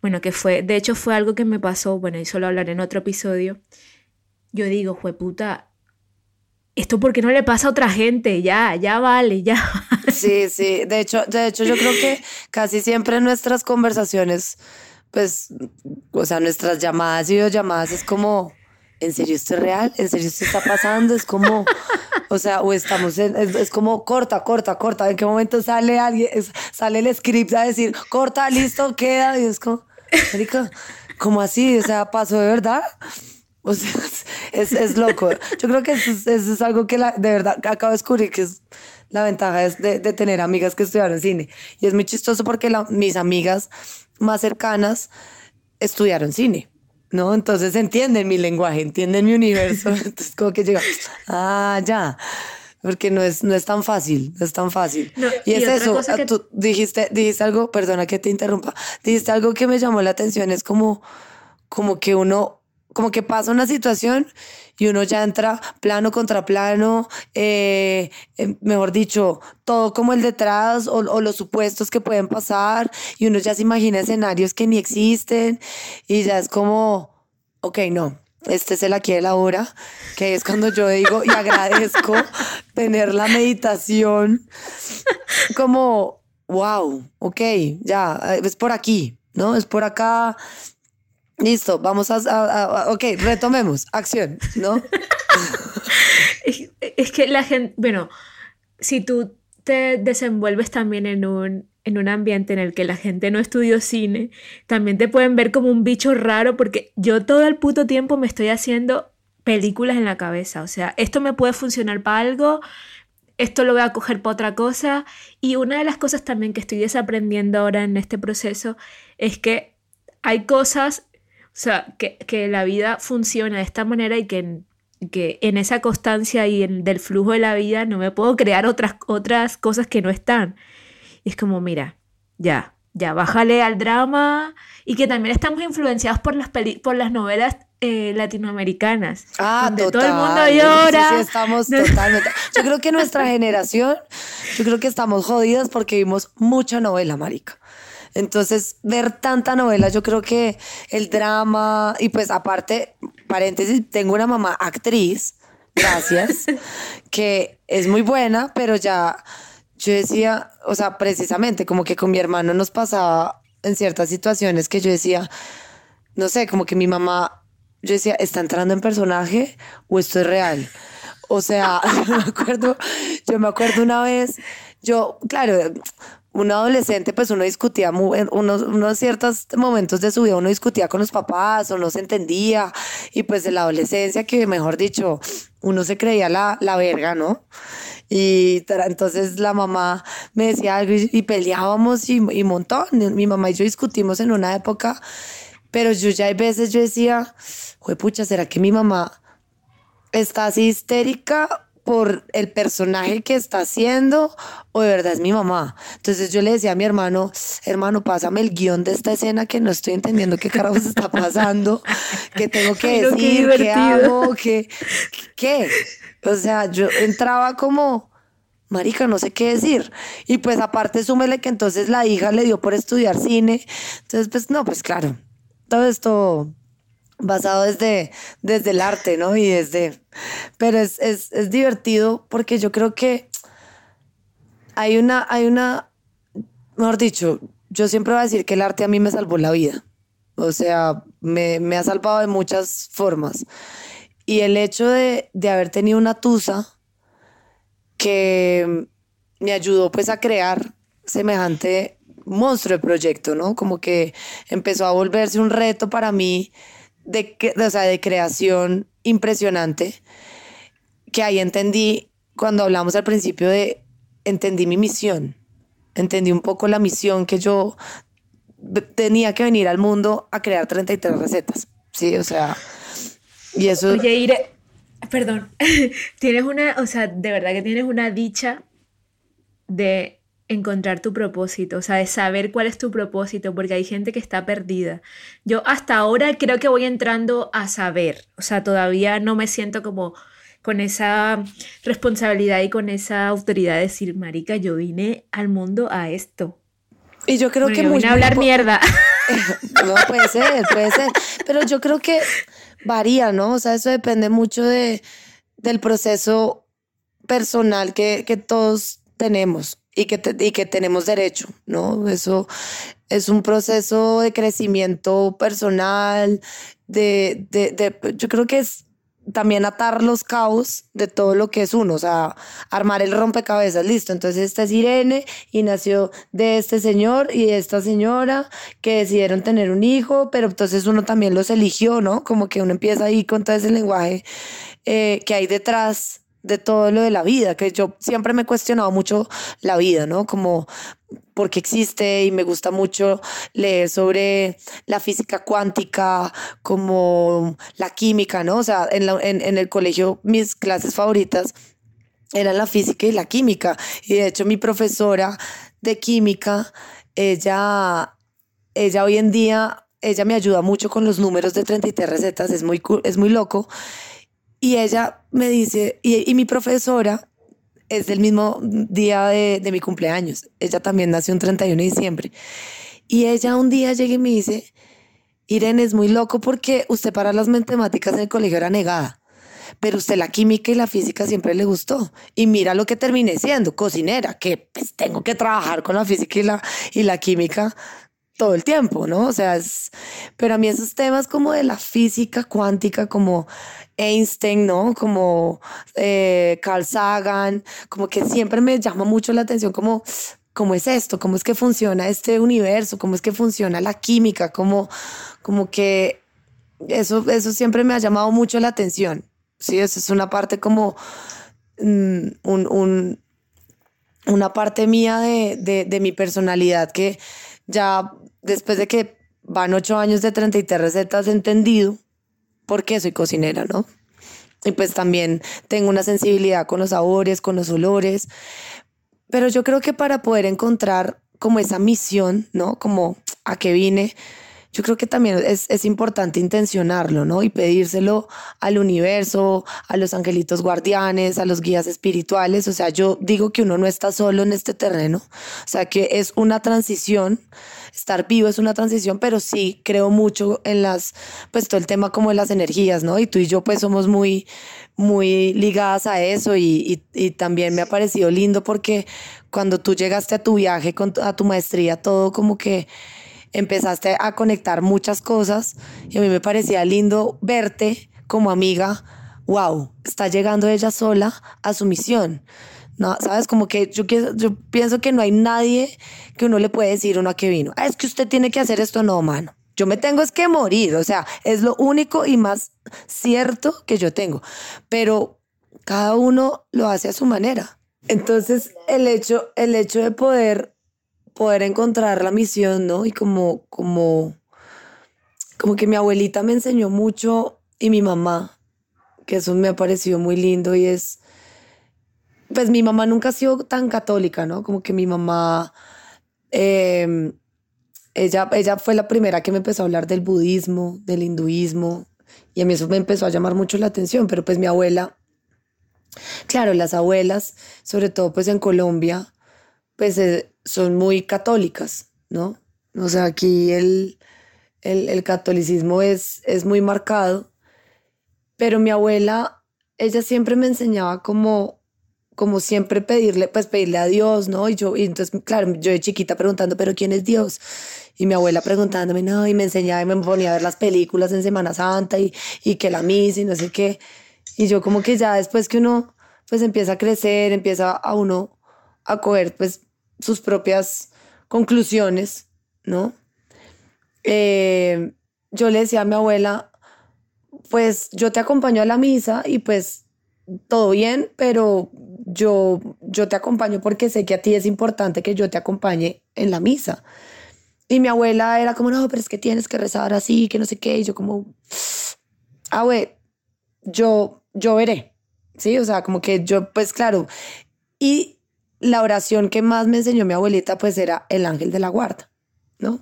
bueno, que fue, de hecho fue algo que me pasó, bueno, y solo hablaré en otro episodio. Yo digo, fue puta, esto porque no le pasa a otra gente, ya, ya vale, ya. Sí, sí, de hecho, de hecho yo creo que casi siempre nuestras conversaciones, pues, o sea, nuestras llamadas y videollamadas es como, ¿en serio esto es real? ¿En serio esto está pasando? Es como, o sea, o estamos en, es, como corta, corta, corta. ¿En qué momento sale alguien, sale el script a decir, corta, listo, queda? Y es como, Marica, ¿cómo así? O sea, pasó de verdad. O sea, es, es loco. Yo creo que eso es, algo que de verdad acabo de descubrir que es la ventaja es de, de, tener amigas que estudiaron cine. Y es muy chistoso porque la, mis amigas más cercanas estudiaron cine. ¿no? Entonces entienden mi lenguaje, entienden mi universo. Entonces como que llega, ah, ya porque no es, no es tan fácil, no es tan fácil. y, es eso, ah, tú dijiste, dijiste algo, perdona que te interrumpa, dijiste algo que me llamó la atención, es como, como que uno, como que pasa una situación y uno ya entra plano contra plano, eh, eh, mejor dicho, todo como el detrás o, o, los supuestos que pueden pasar y uno ya se imagina escenarios que ni existen y ya es como, ok, no, este es el aquí de la hora, que es cuando yo digo y agradezco tener la meditación como, wow, ok, ya, es por aquí, ¿no? Es por acá. Listo, vamos a, ok, retomemos, acción, ¿no? es que la gente, bueno, si tú te desenvuelves también en un, en un ambiente en el que la gente no estudió cine, también te pueden ver como un bicho raro porque yo todo el puto tiempo me estoy haciendo películas en la cabeza. O sea, esto me puede funcionar para algo, esto lo voy a coger para otra cosa. Y una de las cosas también que estoy desaprendiendo ahora en este proceso es que hay cosas, o sea, que, que la vida funciona de esta manera y que que en esa constancia y en, del flujo de la vida no me puedo crear otras, otras cosas que no están. Y es como, mira, ya, ya, bájale al drama y que también estamos influenciados por las, por las novelas eh, latinoamericanas. Ah, donde todo el mundo llora. Sí, estamos totalmente. Yo creo que nuestra generación, yo creo que estamos jodidas porque vimos mucha novela, marica. Entonces, ver tanta novela, yo creo que el drama, y pues aparte, paréntesis, tengo una mamá actriz, gracias, que es muy buena, pero ya yo decía, o sea, precisamente como que con mi hermano nos pasaba en ciertas situaciones que yo decía, no sé, como que mi mamá, yo decía, ¿está entrando en personaje o esto es real? O sea, yo me acuerdo, yo me acuerdo una vez, yo, claro, un adolescente, pues uno discutía unos, unos ciertos momentos de su vida, uno discutía con los papás o no se entendía, y pues de la adolescencia, que mejor dicho, uno se creía la, la verga, ¿no? Y entonces la mamá me decía algo y, peleábamos y, y montón. Mi mamá y yo discutimos en una época, pero yo ya hay veces yo decía, pucha, ¿será que mi mamá está así histérica por el personaje que está haciendo o de verdad es mi mamá. Entonces yo le decía a mi hermano, hermano, pásame el guion de esta escena que no estoy entendiendo qué carajos está pasando, qué tengo que decir, qué, hago, qué, qué. O sea, yo entraba como, marica, no sé qué decir. Y pues aparte súmele que entonces la hija le dio por estudiar cine. Entonces, pues no, pues claro, todo esto basado desde, desde el arte, ¿no? Y desde... Pero es, es, es divertido porque yo creo que hay una, hay una, mejor dicho, yo siempre voy a decir que el arte a mí me salvó la vida. O sea, me, me ha salvado de muchas formas. Y el hecho de, de haber tenido una tusa que me ayudó pues a crear semejante monstruo de proyecto, ¿no? Como que empezó a volverse un reto para mí de, o sea, de creación impresionante, que ahí entendí, cuando hablamos al principio de, entendí mi misión, entendí un poco la misión que yo tenía que venir al mundo a crear 33 recetas, sí, o sea, y eso... Oye, Ire, perdón, tienes una, o sea, de verdad que tienes una dicha de encontrar tu propósito, o sea, de saber cuál es tu propósito, porque hay gente que está perdida. Yo hasta ahora creo que voy entrando a saber, o sea, todavía no me siento como con esa responsabilidad y con esa autoridad de decir, marica, yo vine al mundo a esto. Y yo creo que... Yo vine a hablar mierda. no, puede ser, puede ser. Pero yo creo que varía, ¿no? O sea, eso depende mucho de, del proceso personal que, que todos tenemos y que, y que tenemos derecho, ¿no? Eso es un proceso de crecimiento personal, de, de, de, yo creo que es también atar los cabos de todo lo que es uno, o sea, armar el rompecabezas, listo. Entonces esta es Irene y nació de este señor y de esta señora que decidieron tener un hijo, pero entonces uno también los eligió, ¿no? Como que uno empieza ahí con todo ese lenguaje eh, que hay detrás de todo lo de la vida, que yo siempre me he cuestionado mucho la vida, ¿no? Como por qué existe y me gusta mucho leer sobre la física cuántica, como la química, ¿no? O sea, en, en, el colegio mis clases favoritas eran la física y la química. Y de hecho mi profesora de química, ella, ella hoy en día, ella me ayuda mucho con los números de 33 recetas, es muy, es muy loco. Y ella me dice, y, mi profesora es del mismo día de, mi cumpleaños. Ella también nació un 31 de diciembre. Y ella un día llega y me dice, Irene es muy loco porque usted para las matemáticas en el colegio era negada pero usted la química y la física siempre le gustó. Y mira lo que terminé siendo, cocinera, que pues tengo que trabajar con la física y la, y la química todo el tiempo, ¿no? O sea, es, pero a mí esos temas como de la física cuántica, como Einstein, ¿no? Como eh, Carl Sagan, como que siempre me llama mucho la atención, como cómo es esto, cómo es que funciona este universo, cómo es que funciona la química, como, como que eso, eso siempre me ha llamado mucho la atención. Sí, eso es una parte como mm, un, una parte mía de, de mi personalidad que ya después de que van ocho años de 33 recetas, entendido por qué soy cocinera, ¿no? Y pues también tengo una sensibilidad con los sabores, con los olores. Pero yo creo que para poder encontrar como esa misión, ¿no? Como a qué vine, yo creo que también es, es, importante intencionarlo, ¿no? Y pedírselo al universo, a los angelitos guardianes, a los guías espirituales. O sea, yo digo que uno no está solo en este terreno. O sea, que es una transición. Estar vivo es una transición, pero sí creo mucho en las, pues todo el tema como de las energías, ¿no? Y tú y yo pues somos muy, muy ligadas a eso y, y, y también me ha parecido lindo porque cuando tú llegaste a tu viaje, con, a tu maestría, todo como que empezaste a conectar muchas cosas y a mí me parecía lindo verte como amiga. Wow, está llegando ella sola a su misión. No, sabes, como que yo, yo pienso que no hay nadie que uno le puede decir uno a qué vino. Ah, es que usted tiene que hacer esto, no, mano. Yo me tengo es que morir, o sea, es lo único y más cierto que yo tengo. Pero cada uno lo hace a su manera. Entonces, el hecho, el hecho de poder poder encontrar la misión, ¿no? Y como, como, como que mi abuelita me enseñó mucho y mi mamá, que eso me ha parecido muy lindo y es, pues mi mamá nunca ha sido tan católica, ¿no? Como que mi mamá, em, ella, ella fue la primera que me empezó a hablar del budismo, del hinduismo, y a mí eso me empezó a llamar mucho la atención, pero pues mi abuela, claro, las abuelas, sobre todo pues en Colombia, pues eh, son muy católicas, ¿no? O sea, aquí el, el, catolicismo es, es muy marcado, pero mi abuela, ella siempre me enseñaba como, como siempre pedirle, pues pedirle a Dios, ¿no? Y yo, entonces, claro, yo de chiquita preguntando, pero ¿quién es Dios? Y mi abuela preguntándome, no, y me enseñaba y me ponía a ver las películas en Semana Santa y, y que la misa y no sé qué. Y yo como que ya después que uno, pues empieza a crecer, empieza a uno a coger, pues sus propias conclusiones, ¿no? Eh, yo le decía a mi abuela, pues yo te acompaño a la misa y pues todo bien, pero yo, yo te acompaño porque sé que a ti es importante que yo te acompañe en la misa. Y mi abuela era como, no, pero es que tienes que rezar así, que no sé qué. Y yo como, ah, güey, yo, yo veré. Sí, o sea, como que yo, pues claro. Y la oración que más me enseñó mi abuelita pues era el ángel de la guarda, ¿no?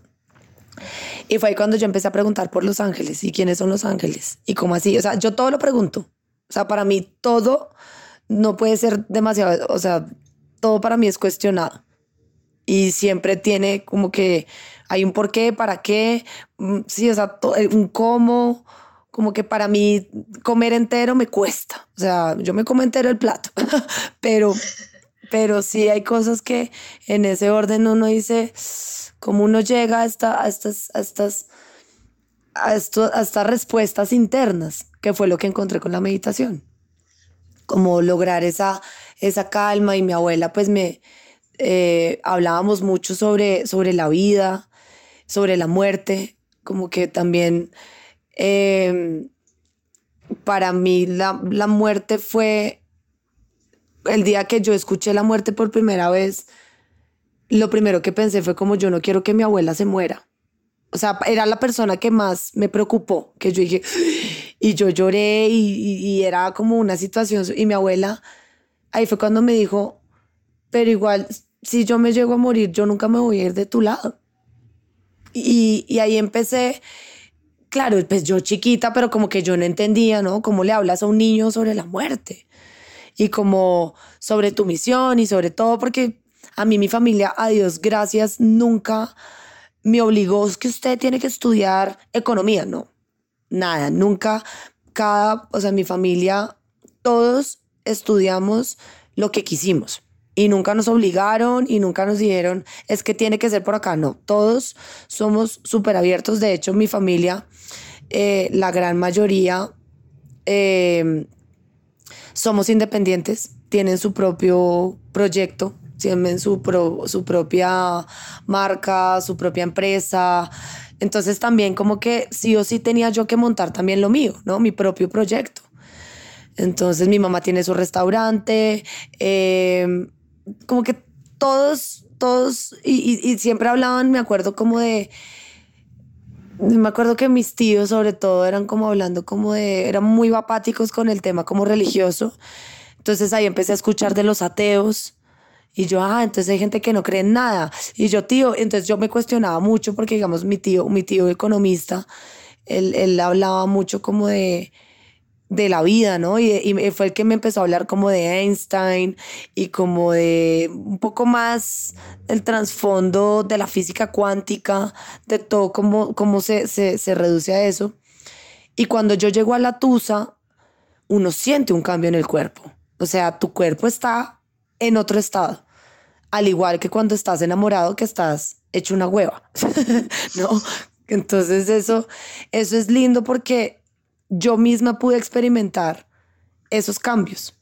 Y fue ahí cuando yo empecé a preguntar por los ángeles y quiénes son los ángeles y cómo así, o sea, yo todo lo pregunto. O sea, para mí todo no puede ser demasiado, o sea, todo para mí es cuestionado. Y siempre tiene como que hay un por qué, para qué, mm, sí, o sea, eh, un cómo, como que para mí comer entero me cuesta. O sea, yo me como entero el plato, pero pero sí hay cosas que en ese orden uno dice, cómo uno llega a, esta, a estas, a estas, a estas respuestas internas, que fue lo que encontré con la meditación. Como lograr esa, esa calma y mi abuela pues me eh, hablábamos mucho sobre, sobre la vida, sobre la muerte, como que también em, para mí la, la muerte fue el día que yo escuché la muerte por primera vez, lo primero que pensé fue como yo no quiero que mi abuela se muera. O sea, era la persona que más me preocupó, que yo dije, y yo lloré y, era como una situación, y mi abuela, ahí fue cuando me dijo, pero igual, si yo me llego a morir, yo nunca me voy a ir de tu lado. Y, y ahí empecé, claro, pues yo chiquita, pero como que yo no entendía, ¿no? ¿Cómo le hablas a un niño sobre la muerte? y como sobre tu misión y sobre todo porque a mí mi familia, a Dios gracias, nunca me obligó es que usted tiene que estudiar economía, no, nada, nunca, cada, o sea, mi familia, todos estudiamos lo que quisimos y nunca nos obligaron y nunca nos dijeron es que tiene que ser por acá, no, todos somos súper abiertos, de hecho mi familia, eh, la gran mayoría, eh, somos independientes, tienen su propio proyecto, tienen su, su propia marca, su propia empresa. Entonces también como que sí o sí tenía yo que montar también lo mío, ¿no? Mi propio proyecto. Entonces mi mamá tiene su restaurante, em, como que todos, todos, y, y, siempre hablaban, me acuerdo como de, me acuerdo que mis tíos sobre todo eran como hablando como de, eran muy apáticos con el tema como religioso. Entonces ahí empecé a escuchar de los ateos. Y yo, ah, entonces hay gente que no cree en nada. Y yo, tío, entonces yo me cuestionaba mucho porque, digamos, mi tío, mi tío economista, él, él hablaba mucho como de, de la vida, ¿no? Y, y, fue el que me empezó a hablar como de Einstein y como de un poco más el trasfondo de la física cuántica, de todo cómo, cómo se, se, se reduce a eso. Y cuando yo llego a la Tusa, uno siente un cambio en el cuerpo. O sea, tu cuerpo está en otro estado. Al igual que cuando estás enamorado, que estás hecho una hueva, ¿no? Entonces eso, eso es lindo porque yo misma pude experimentar esos cambios.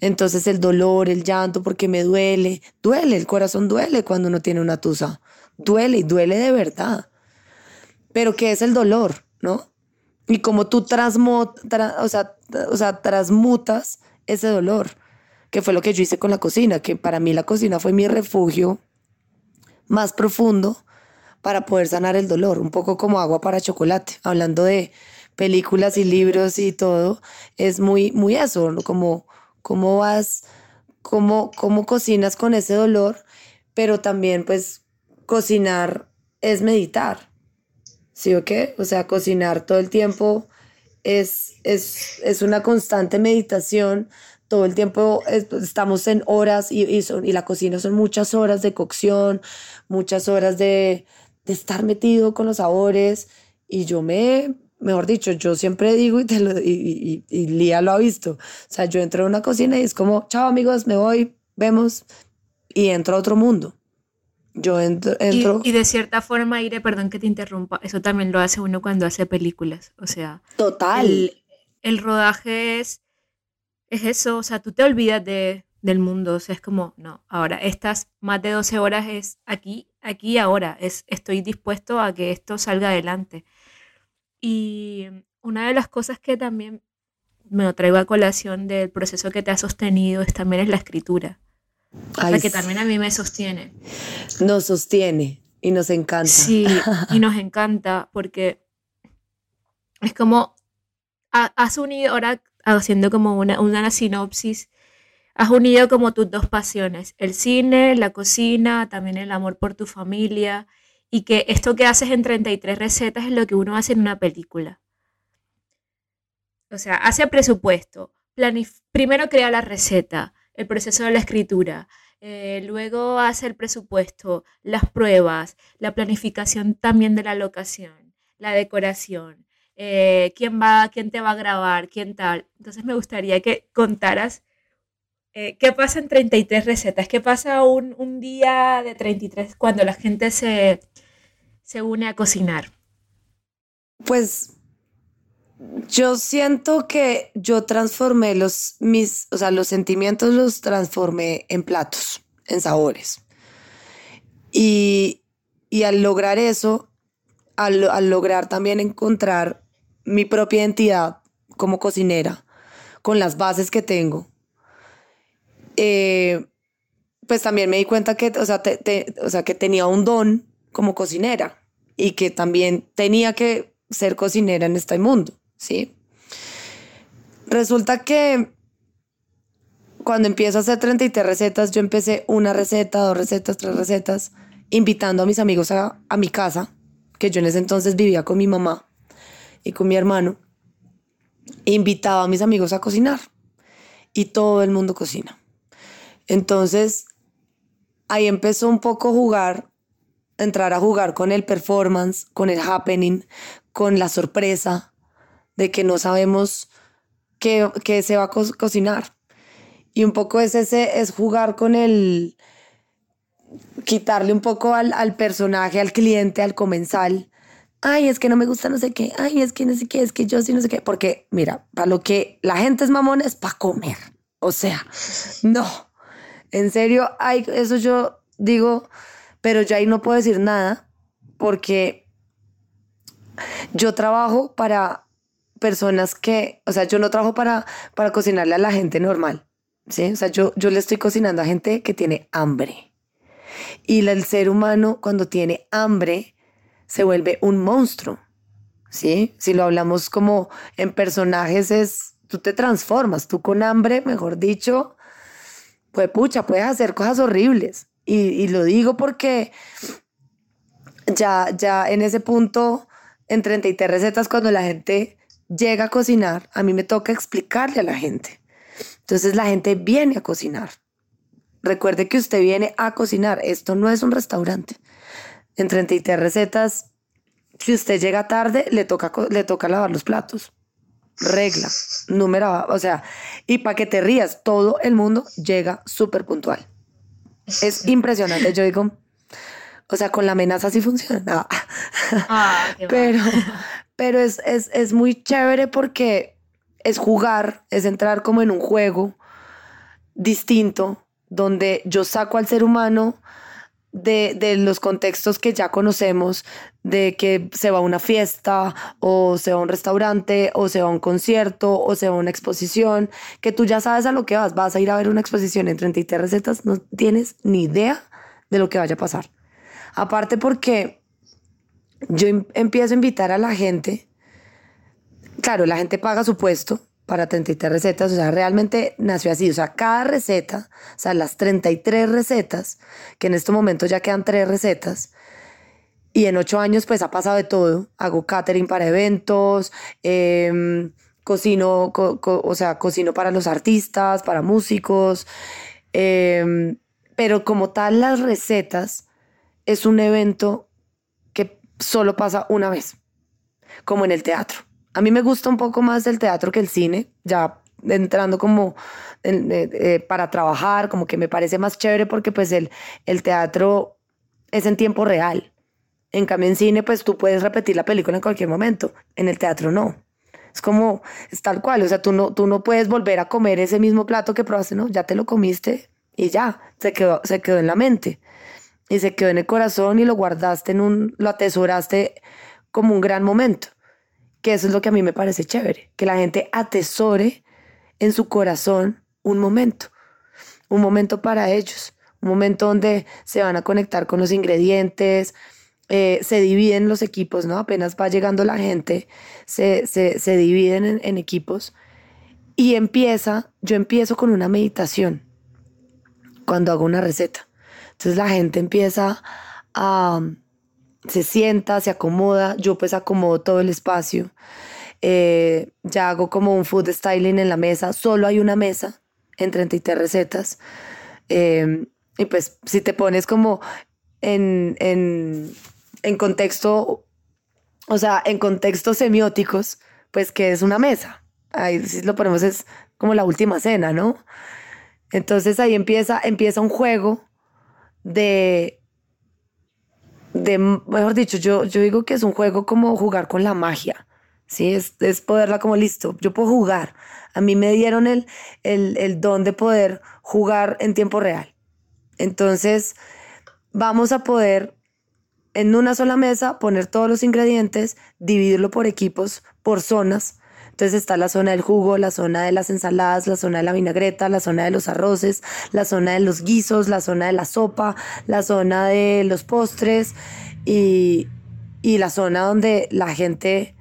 Entonces el dolor, el llanto, porque me duele, duele, el corazón duele cuando uno tiene una tusa, duele y duele de verdad. Pero ¿qué es el dolor, no? Y como tú o sea, o sea, transmutas ese dolor, que fue lo que yo hice con la cocina, que para mí la cocina fue mi refugio más profundo para poder sanar el dolor, un poco como agua para chocolate, hablando de películas y libros y todo, es muy, muy eso, como cómo vas, cómo, cómo cocinas con ese dolor, pero también pues cocinar es meditar, ¿sí o qué? O sea, cocinar todo el tiempo es, es, es una constante meditación, todo el tiempo estamos en horas y, y, y, la cocina son muchas horas de cocción, muchas horas de, de estar metido con los sabores y yo me mejor dicho, yo siempre digo y, te lo, y, y, Lía lo ha visto. O sea, yo entro a una cocina y es como, chao amigos, me voy, vemos, y entro a otro mundo. Yo entro... entro... Y, de cierta forma, Ire, perdón que te interrumpa, eso también lo hace uno cuando hace películas. O sea... Total. El, el rodaje es, es eso, o sea, tú te olvidas de, del mundo, o sea, es como, no, ahora, estas más de 12 horas es aquí, aquí y ahora, es, estoy dispuesto a que esto salga adelante. Y una de las cosas que también me traigo a colación del proceso que te ha sostenido es también es la escritura. la que también a mí me sostiene. Nos sostiene y nos encanta. Sí, y nos encanta porque es como, has unido, ahora haciendo como una, una sinopsis, has unido como tus dos pasiones, el cine, la cocina, también el amor por tu familia y que esto que haces en 33 recetas es lo que uno hace en una película. O sea, hace presupuesto, primero crea la receta, el proceso de la escritura, eh, luego hace el presupuesto, las pruebas, la planificación también de la locación, la decoración, eh, quién va, quién te va a grabar, quién tal. Entonces me gustaría que contaras eh, qué pasa en 33 recetas, qué pasa un, un día de 33 cuando la gente se, se une a cocinar? Pues yo siento que yo transformé los, mis, o sea, los sentimientos los transformé en platos, en sabores. Y, y al lograr eso, al, al, lograr también encontrar mi propia identidad como cocinera, con las bases que tengo, eh, pues también me di cuenta que, o sea, que tenía un don como cocinera y que también tenía que ser cocinera en este mundo, ¿sí? Resulta que cuando empiezo a hacer 33 recetas, yo empecé una receta, dos recetas, tres recetas, invitando a mis amigos a, a mi casa, que yo en ese entonces vivía con mi mamá y con mi hermano, invitaba a mis amigos a cocinar y todo el mundo cocina. Entonces, ahí empezó un poco a jugar entrar a jugar con el performance, con el happening, con la sorpresa de que no sabemos qué, qué se va a cocinar. Y un poco es ese, es jugar con el, quitarle un poco al, al personaje, al cliente, al comensal. Ay, es que no me gusta no sé qué. Ay, es que no sé qué, es que yo sí no sé qué. Porque, mira, para lo que la gente es mamón es para comer. O sea, no. En serio, ay, eso yo digo, pero ya ahí no puedo decir nada porque yo trabajo para personas que, o sea, yo no trabajo para, para cocinarle a la gente normal. ¿sí? O sea, yo, yo le estoy cocinando a gente que tiene hambre. Y el ser humano cuando tiene hambre se vuelve un monstruo. ¿Sí? Si lo hablamos como en personajes es, tú te transformas, tú con hambre, mejor dicho, pues pucha, puedes hacer cosas horribles. Y, y lo digo porque ya, ya en ese punto, en 33 recetas, cuando la gente llega a cocinar, a mí me toca explicarle a la gente. Entonces la gente viene a cocinar. Recuerde que usted viene a cocinar. Esto no es un restaurante. En 33 recetas, si usted llega tarde, le toca, le toca lavar los platos. Regla, número, o sea, y para que te rías, todo el mundo llega súper puntual. Es impresionante, yo digo, o sea, con la amenaza sí funciona. Ah, pero pero es, es, es muy chévere porque es jugar, es entrar como en un juego distinto, donde yo saco al ser humano de, de, los contextos que ya conocemos, de que se va a una fiesta o se va a un restaurante o se va a un concierto o se va a una exposición, que tú ya sabes a lo que vas, vas a ir a ver una exposición en 33 recetas, no tienes ni idea de lo que vaya a pasar. Aparte porque yo em, empiezo a invitar a la gente, claro, la gente paga su puesto, para 33 recetas, o sea, realmente nació así, o sea, cada receta, o sea, las 33 recetas, que en este momento ya quedan tres recetas, y en ocho años pues ha pasado de todo, hago catering para eventos, em, cocino, o sea, cocino para los artistas, para músicos, em, pero como tal las recetas es un evento que solo pasa una vez, como en el teatro. A mí me gusta un poco más el teatro que el cine, ya entrando como eh, eh, para trabajar, como que me parece más chévere porque pues el, el teatro es en tiempo real. En cambio en cine pues tú puedes repetir la película en cualquier momento, en el teatro no. Es como, es tal cual, o sea, tú no, tú no puedes volver a comer ese mismo plato que probaste, no, ya te lo comiste y ya, se quedó, se quedó en la mente y se quedó en el corazón y lo guardaste en un, lo atesoraste como un gran momento que eso es lo que a mí me parece chévere, que la gente atesore en su corazón un momento, un momento para ellos, un momento donde se van a conectar con los ingredientes, eh, se dividen los equipos, ¿no? Apenas va llegando la gente, se, se, dividen en, en equipos y empieza, yo empiezo con una meditación cuando hago una receta. Entonces la gente empieza a se sienta, se acomoda, yo pues acomodo todo el espacio, eh, ya hago como un food styling en la mesa, solo hay una mesa en 33 recetas, em, y pues si te pones como en, en, en contexto, o sea, en contextos semióticos, pues que es una mesa, ahí si lo ponemos es como la última cena, ¿no? Entonces ahí empieza, empieza un juego de de, mejor dicho, yo, yo digo que es un juego como jugar con la magia, ¿sí? Es, es poderla como listo, yo puedo jugar. A mí me dieron el, el, el don de poder jugar en tiempo real. Entonces, vamos a poder en una sola mesa poner todos los ingredientes, dividirlo por equipos, por zonas, entonces está la zona del jugo, la zona de las ensaladas, la zona de la vinagreta, la zona de los arroces, la zona de los guisos, la zona de la sopa, la zona de los postres y, y la zona donde la gente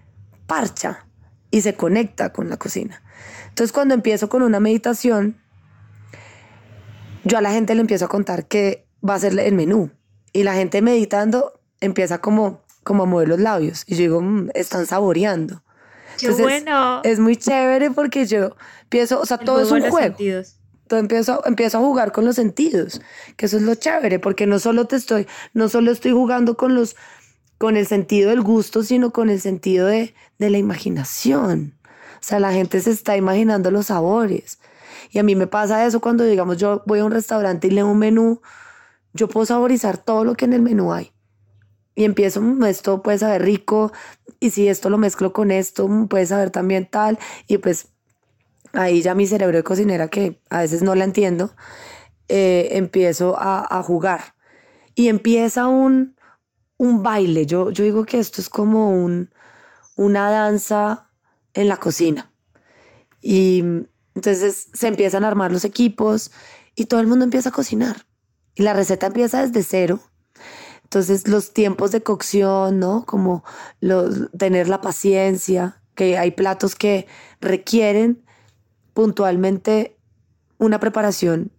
parcha y se conecta con la cocina. Entonces cuando empiezo con una meditación, yo a la gente le empiezo a contar que va a ser el menú y la gente meditando empieza como, como a mover los labios y yo digo, mm, están saboreando. Qué bueno. Es muy chévere porque yo pienso, o sea, todo es un juego. empiezo, empiezo a jugar con los sentidos, que eso es lo chévere, porque no solo te estoy, no solo estoy jugando con los, con el sentido del gusto, sino con el sentido de, de la imaginación. O sea, la gente se está imaginando los sabores. Y a mí me pasa eso cuando, digamos, yo voy a un restaurante y leo un menú, yo puedo saborizar todo lo que en el menú hay. Y empiezo, mm, esto puede saber rico, y si esto lo mezclo con esto, mm, puede saber también tal. Y pues ahí ya mi cerebro de cocinera, que a veces no la entiendo, eh, empiezo a, jugar. Y empieza un, un baile. Yo, yo digo que esto es como un, una danza en la cocina. Y entonces se empiezan a armar los equipos y todo el mundo empieza a cocinar. Y la receta empieza desde cero. Entonces los tiempos de cocción, ¿no? Como tener la paciencia, que hay platos que requieren puntualmente una preparación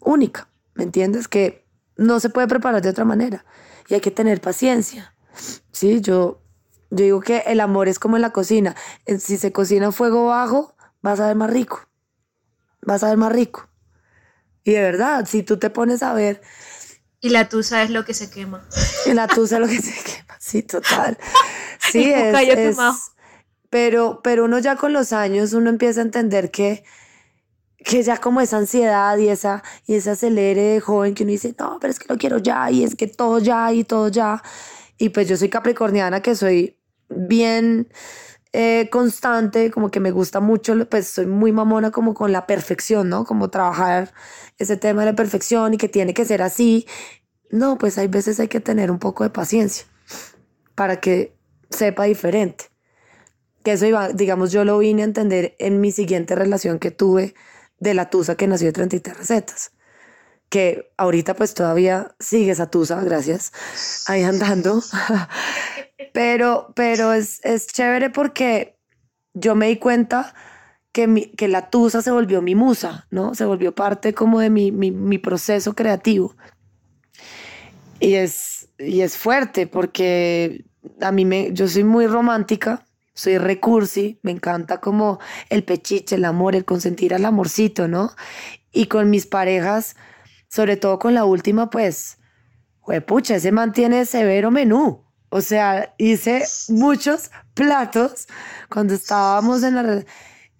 única, ¿me entiendes? Que no se puede preparar de otra manera y hay que tener paciencia. Sí, yo, yo digo que el amor es como en la cocina. Si se cocina a fuego bajo, vas a ver más rico. Vas a ver más rico. Y de verdad, si tú te pones a ver... Y la tusa es lo que se quema. Y la tusa es lo que se quema, sí, total. Sí, es, es, pero, pero uno ya con los años, uno empieza a entender que, que ya como esa ansiedad y, esa, y ese acelere joven que uno dice, no, pero es que lo quiero ya y es que todo ya y todo ya. Y pues yo soy capricorniana, que soy bien eh, constante, como que me gusta mucho, pues soy muy mamona como con la perfección, ¿no? Como trabajar ese tema de la perfección y que tiene que ser así. No, pues hay veces hay que tener un poco de paciencia para que sepa diferente que eso iba, digamos, yo lo vine a entender en mi siguiente relación que tuve de la Tusa que nació de 33 recetas. Que ahorita pues todavía sigue esa Tusa, gracias, ahí andando. pero pero es, es chévere porque yo me di cuenta que, mi, que la Tusa se volvió mi musa, ¿no? Se volvió parte como de mi, mi, proceso creativo. Y es, y es fuerte porque a mí me, yo soy muy romántica soy recursi, me encanta como el pechiche, el amor, el consentir al amorcito, ¿no? Y con mis parejas, sobre todo con la última, pues, pucha, ese mantiene severo menú. O sea, hice muchos platos cuando estábamos en la...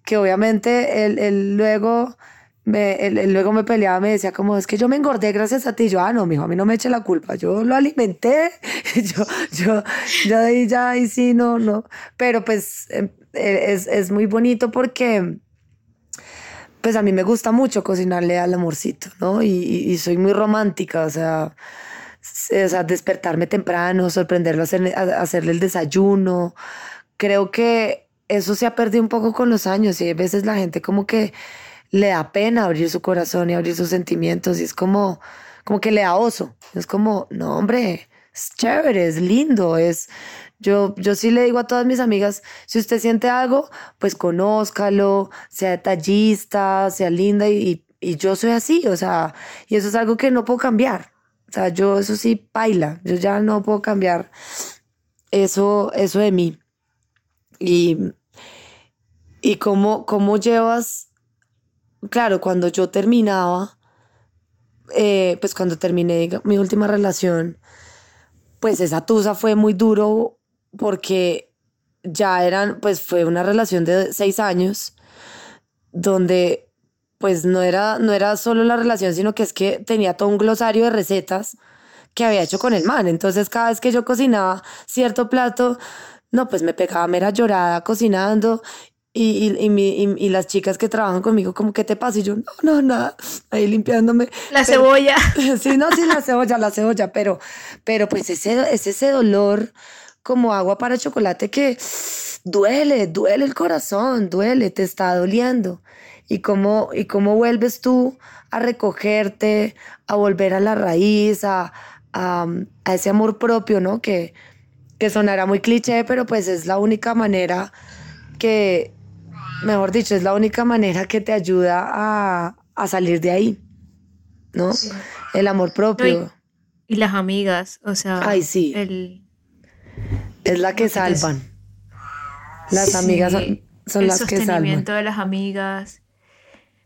que obviamente él luego me, él, luego me peleaba, me decía como, es que yo me engordé gracias a ti. Yo, ah, no, mijo, a mí no me eche la culpa. Yo lo alimenté. yo, yo, yo ahí sí, no, no. Pero pues em, e, es, es muy bonito porque, pues a mí me gusta mucho cocinarle al amorcito, ¿no? Y soy muy romántica, o sea, o sea, despertarme temprano, sorprenderlo, hacerle, hacerle el desayuno. Creo que eso se ha perdido un poco con los años y a veces la gente como que le da pena abrir su corazón y abrir sus sentimientos y es como, como que le da oso. Es como, no, hombre, es chévere, es lindo, es... Yo, yo sí le digo a todas mis amigas, si usted siente algo, pues conózcalo, sea detallista, sea linda y, y yo soy así, o sea, y eso es algo que no puedo cambiar. O sea, yo eso sí baila, yo ya no puedo cambiar eso, eso de mí. Y, y cómo, cómo llevas claro, cuando yo terminaba, eh, pues cuando terminé mi última relación, pues esa tusa fue muy duro porque ya eran, pues fue una relación de seis años donde pues no era, no era solo la relación, sino que es que tenía todo un glosario de recetas que había hecho con el man. Entonces cada vez que yo cocinaba cierto plato, no, pues me pegaba mera llorada cocinando y, y, y, y, las chicas que trabajan conmigo, como, ¿qué te pasa? Y yo, no, no, nada, ahí limpiándome. La cebolla. Sí, no, sí, la cebolla, la cebolla, pero, pero pues ese, es ese dolor como agua para chocolate que duele, duele el corazón, duele, te está doliendo. Y cómo, y cómo vuelves tú a recogerte, a volver a la raíz, a, a, a ese amor propio, ¿no? Que, que sonará muy cliché, pero pues es la única manera que, mejor dicho, es la única manera que te ayuda a, a salir de ahí, ¿no? El amor propio. y, las amigas, o sea. Ay, sí. es la que salvan. Las amigas son, las que salvan. El de las amigas.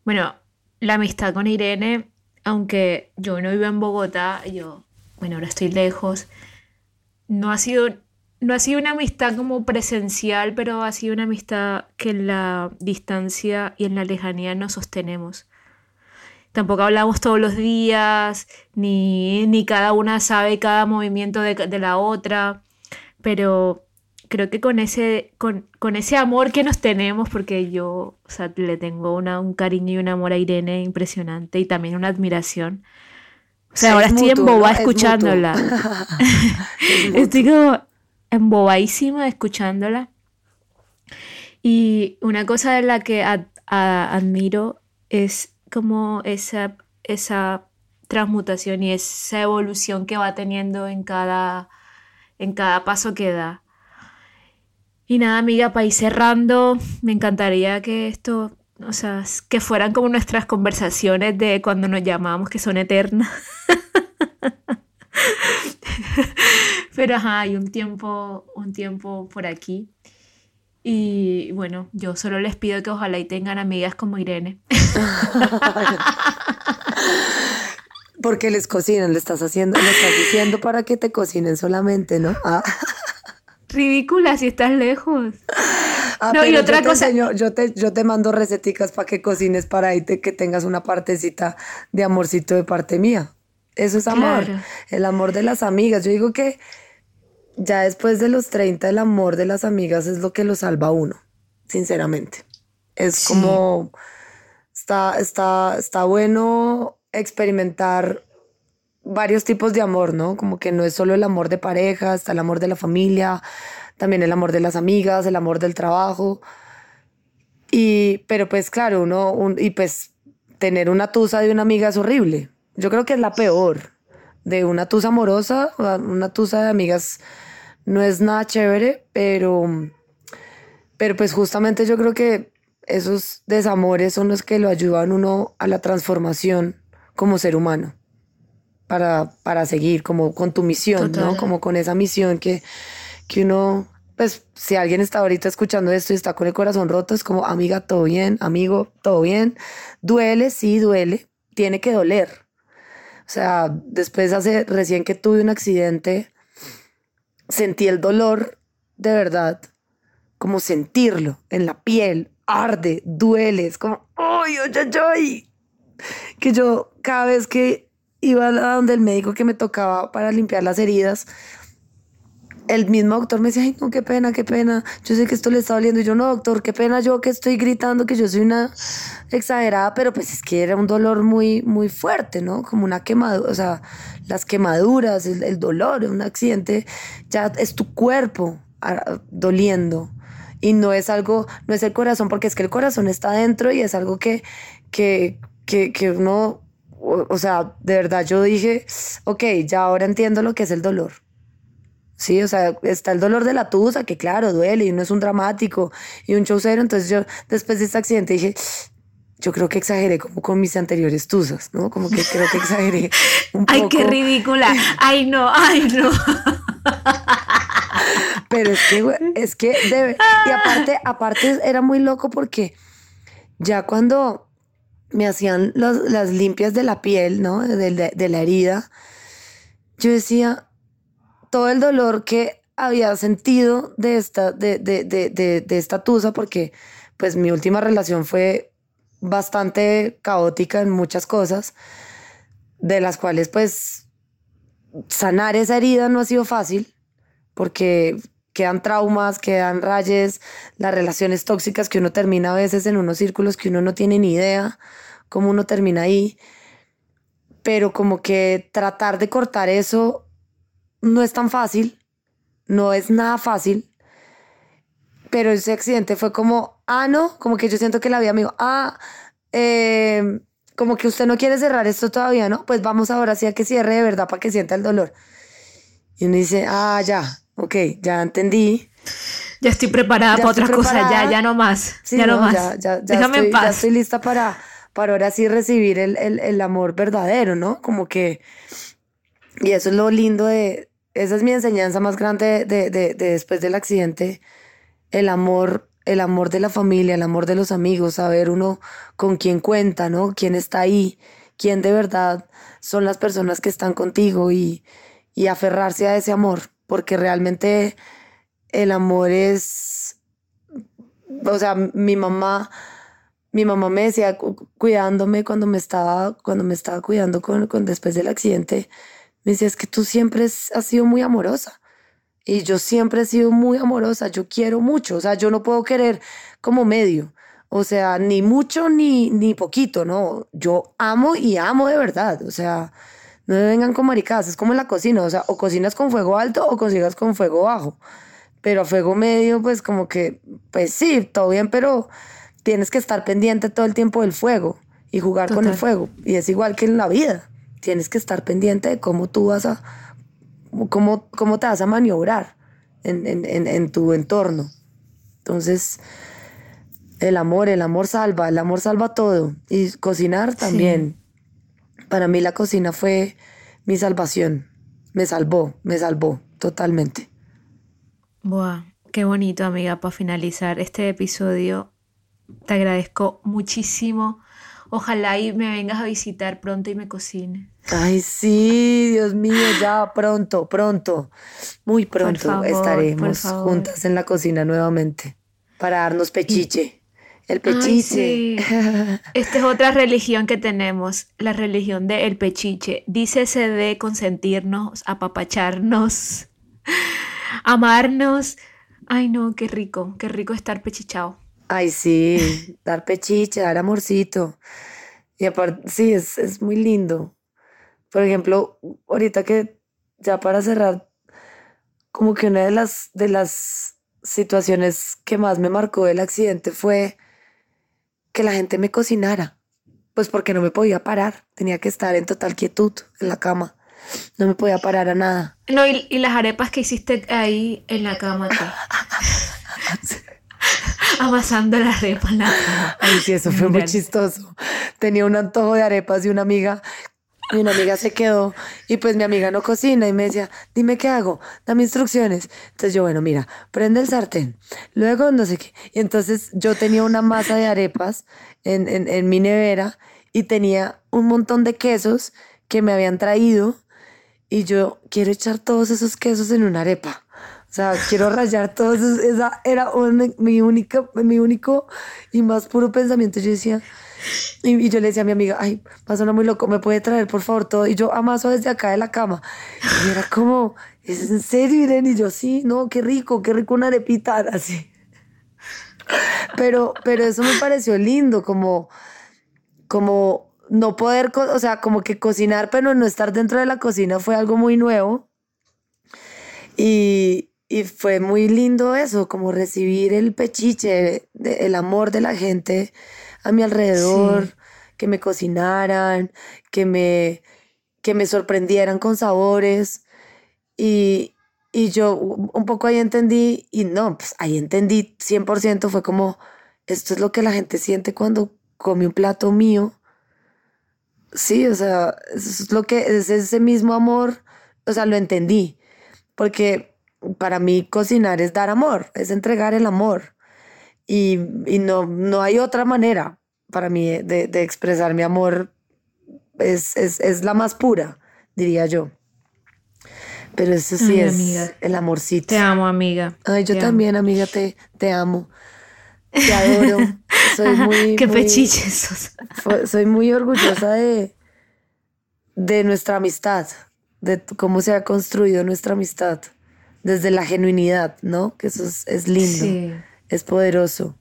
Bueno, la amistad con Irene, aunque yo no vivo en Bogotá, yo, bueno, ahora estoy lejos, no ha sido, no ha sido una amistad como presencial, pero ha sido una amistad que en la distancia y en la lejanía nos sostenemos. Tampoco hablamos todos los días, ni, ni cada una sabe cada movimiento de, de la otra, pero creo que con ese, con, con, ese amor que nos tenemos, porque yo o sea, le tengo una, un cariño y un amor a Irene impresionante y también una admiración. O sea, ahora estoy embobada escuchándola. estoy como embobadísima escuchándola. Y una cosa de la que admiro es como esa, esa transmutación y esa evolución que va teniendo en cada, en cada paso que da. Y nada, amiga, ir cerrando, me encantaría que esto, o sea, que fueran como nuestras conversaciones de cuando nos llamamos, que son eternas. Pero ajá, hay un tiempo, un tiempo por aquí. Y bueno, yo solo les pido que ojalá y tengan amigas como Irene. Porque les cocinan, le estás haciendo, le estás diciendo para que te cocinen solamente, ¿no? Ah ridícula si estás lejos. Ah, no, y otra cosa. yo, te, yo te mando receticas para que cocines para ahí que tengas una partecita de amorcito de parte mía. Eso es amor. El amor de las amigas. Yo digo que ya después de los 30, el amor de las amigas es lo que lo salva a uno, sinceramente. Es como. Está, está, está bueno experimentar varios tipos de amor, ¿no? Como que no es solo el amor de pareja, está el amor de la familia, también el amor de las amigas, el amor del trabajo. Y, pero pues claro, uno, y pues tener una tusa de una amiga es horrible. Yo creo que es la peor. De una tusa amorosa, una tusa de amigas no es nada chévere, pero, pero pues justamente yo creo que esos desamores son los que lo ayudan uno a la transformación como ser humano para, para seguir, como con tu misión, ¿no? Como con esa misión que, que uno, pues si alguien está ahorita escuchando esto y está con el corazón roto, es como, amiga, todo bien, amigo, todo bien. Duele, sí, duele, tiene que doler. O sea, después hace, recién que tuve un accidente, sentí el dolor de verdad, como sentirlo en la piel, arde, duele, es como, ¡ay, ay, ay! ay! Que yo cada vez que iba a donde el médico que me tocaba para limpiar las heridas, el mismo doctor me decía, ay, no, qué pena, qué pena, yo sé que esto le está doliendo. Y yo, no, doctor, qué pena yo que estoy gritando que yo soy una exagerada, pero pues es que era un dolor muy, muy fuerte, ¿no? Como una quemadura, o sea, las quemaduras, el, el dolor, un accidente, ya es tu cuerpo ah, doliendo. Y no es algo, no es el corazón, porque es que el corazón está dentro y es algo que, que, que, que uno o, sea, de verdad yo dije, ok, ya ahora entiendo lo que es el dolor. Sí, o sea, está el dolor de la tusa, que claro, duele y uno es un dramático y un chaucero. Entonces yo, después de este accidente, dije, yo creo que exageré como con mis anteriores tusas, ¿no? Como que creo que exageré un poco. Ay, qué ridícula. Ay, no, ay, no. Pero es que, es que debe. Y aparte, aparte era muy loco porque ya cuando me hacían las limpias de la piel, ¿no? De, la herida. Yo decía, todo el dolor que había sentido de esta, de, de, esta tusa, porque pues mi última relación fue bastante caótica en muchas cosas, de las cuales pues sanar esa herida no ha sido fácil, porque quedan traumas, quedan rayes, las relaciones tóxicas que uno termina a veces en unos círculos que uno no tiene ni idea cómo uno termina ahí. Pero como que tratar de cortar eso no es tan fácil, no es nada fácil. Pero ese accidente fue como, ah, no, como que yo siento que la vida me dijo, ah, eh, como que usted no quiere cerrar esto todavía, ¿no? Pues vamos ahora sí a que cierre de verdad para que sienta el dolor. Y uno dice, ah, ya, ok, ya entendí. Ya estoy preparada para otra cosa, ya, ya no más. ya no, más. Ya, Déjame estoy, en paz. Ya estoy lista para, para ahora sí recibir el, el, el amor verdadero, ¿no? Como que. Y eso es lo lindo de. Esa es mi enseñanza más grande de, de, de después del accidente. El amor el amor de la familia, el amor de los amigos, saber uno con quién cuenta, ¿no? Quién está ahí, quién de verdad son las personas que están contigo y, y aferrarse a ese amor, porque realmente el amor es, o sea, mi mamá, mi mamá me decía cuidándome cuando me estaba, cuando me estaba cuidando con, con después del accidente, me decía es que tú siempre has sido muy amorosa. Y yo siempre he sido muy amorosa, yo quiero mucho, o sea, yo no puedo querer como medio, o sea, ni mucho ni, ni poquito, no, yo amo y amo de verdad, o sea, no me vengan con maricadas, es como en la cocina, o sea, o cocinas con fuego alto o cocinas con fuego bajo, pero a fuego medio, pues como que, pues sí, todo bien, pero tienes que estar pendiente todo el tiempo del fuego y jugar con el fuego, y es igual que en la vida, tienes que estar pendiente de cómo tú vas a cómo, cómo te vas a maniobrar en, en, en, tu entorno. Entonces, el amor, el amor salva, el amor salva todo. Y cocinar también. Para mí la cocina fue mi salvación. Me salvó, me salvó totalmente. Buah, qué bonito, amiga, para finalizar este episodio. Te agradezco muchísimo Ojalá y me vengas a visitar pronto y me cocine. Ay, sí, Dios mío, ya pronto, pronto, muy pronto estaremos juntas en la cocina nuevamente para darnos pechiche. El pechiche. Esta es otra religión que tenemos, la religión del pechiche. Dícese de consentirnos, apapacharnos, amarnos. Ay, no, qué rico, qué rico estar pechichado. Ay, sí, dar pechiche, dar amorcito. Y aparte, sí, es, es muy lindo. Por ejemplo, ahorita que ya para cerrar, como que una de las, de las situaciones que más me marcó el accidente fue que la gente me cocinara. Pues porque no me podía parar, tenía que estar en total quietud en la cama. No me podía parar a nada. No, y, y las arepas que hiciste ahí en la cama. amasando la arepa en la Ay, sí, eso fue muy chistoso. Tenía un antojo de arepas y una amiga y una amiga se quedó y pues mi amiga no cocina y me decía, dime qué hago, dame instrucciones. Entonces yo, bueno, mira, prende el sartén, luego no sé qué. Y entonces yo tenía una masa de arepas en, en, en mi nevera y tenía un montón de quesos que me habían traído y yo quiero echar todos esos quesos en una arepa. O sea, quiero rayar todo. Esa era mi, única, mi único y más puro pensamiento. Yo decía, y, yo le decía a mi amiga, ay, pasa muy loco, ¿me puede traer por favor todo? Y yo amaso desde acá de la cama. Y era como, ¿es en serio, Irene? Y yo, sí, no, qué rico, qué rico una arepita, así. Pero, pero eso me pareció lindo, como, como no poder, o sea, como que cocinar, pero no estar dentro de la cocina fue algo muy nuevo. Y, y fue muy lindo eso, como recibir el pechiche, el amor de la gente a mi alrededor, que me cocinaran, que me, que me sorprendieran con sabores. Y, y yo un poco ahí entendí, y no, pues ahí entendí 100%, fue como, esto es lo que la gente siente cuando come un plato mío. Sí, o sea, es lo que es ese mismo amor, o sea, lo entendí, porque para mí cocinar es dar amor, es entregar el amor. Y, no, no hay otra manera para mí de, expresar mi amor. Es, es, la más pura, diría yo. Pero eso sí es el amorcito. Te amo, amiga. Ay, yo también, amiga, te, te amo. Te adoro. soy muy. Qué pechiches. Soy muy orgullosa de, de nuestra amistad, de cómo se ha construido nuestra amistad desde la genuinidad, ¿no? Que eso es, lindo, es poderoso,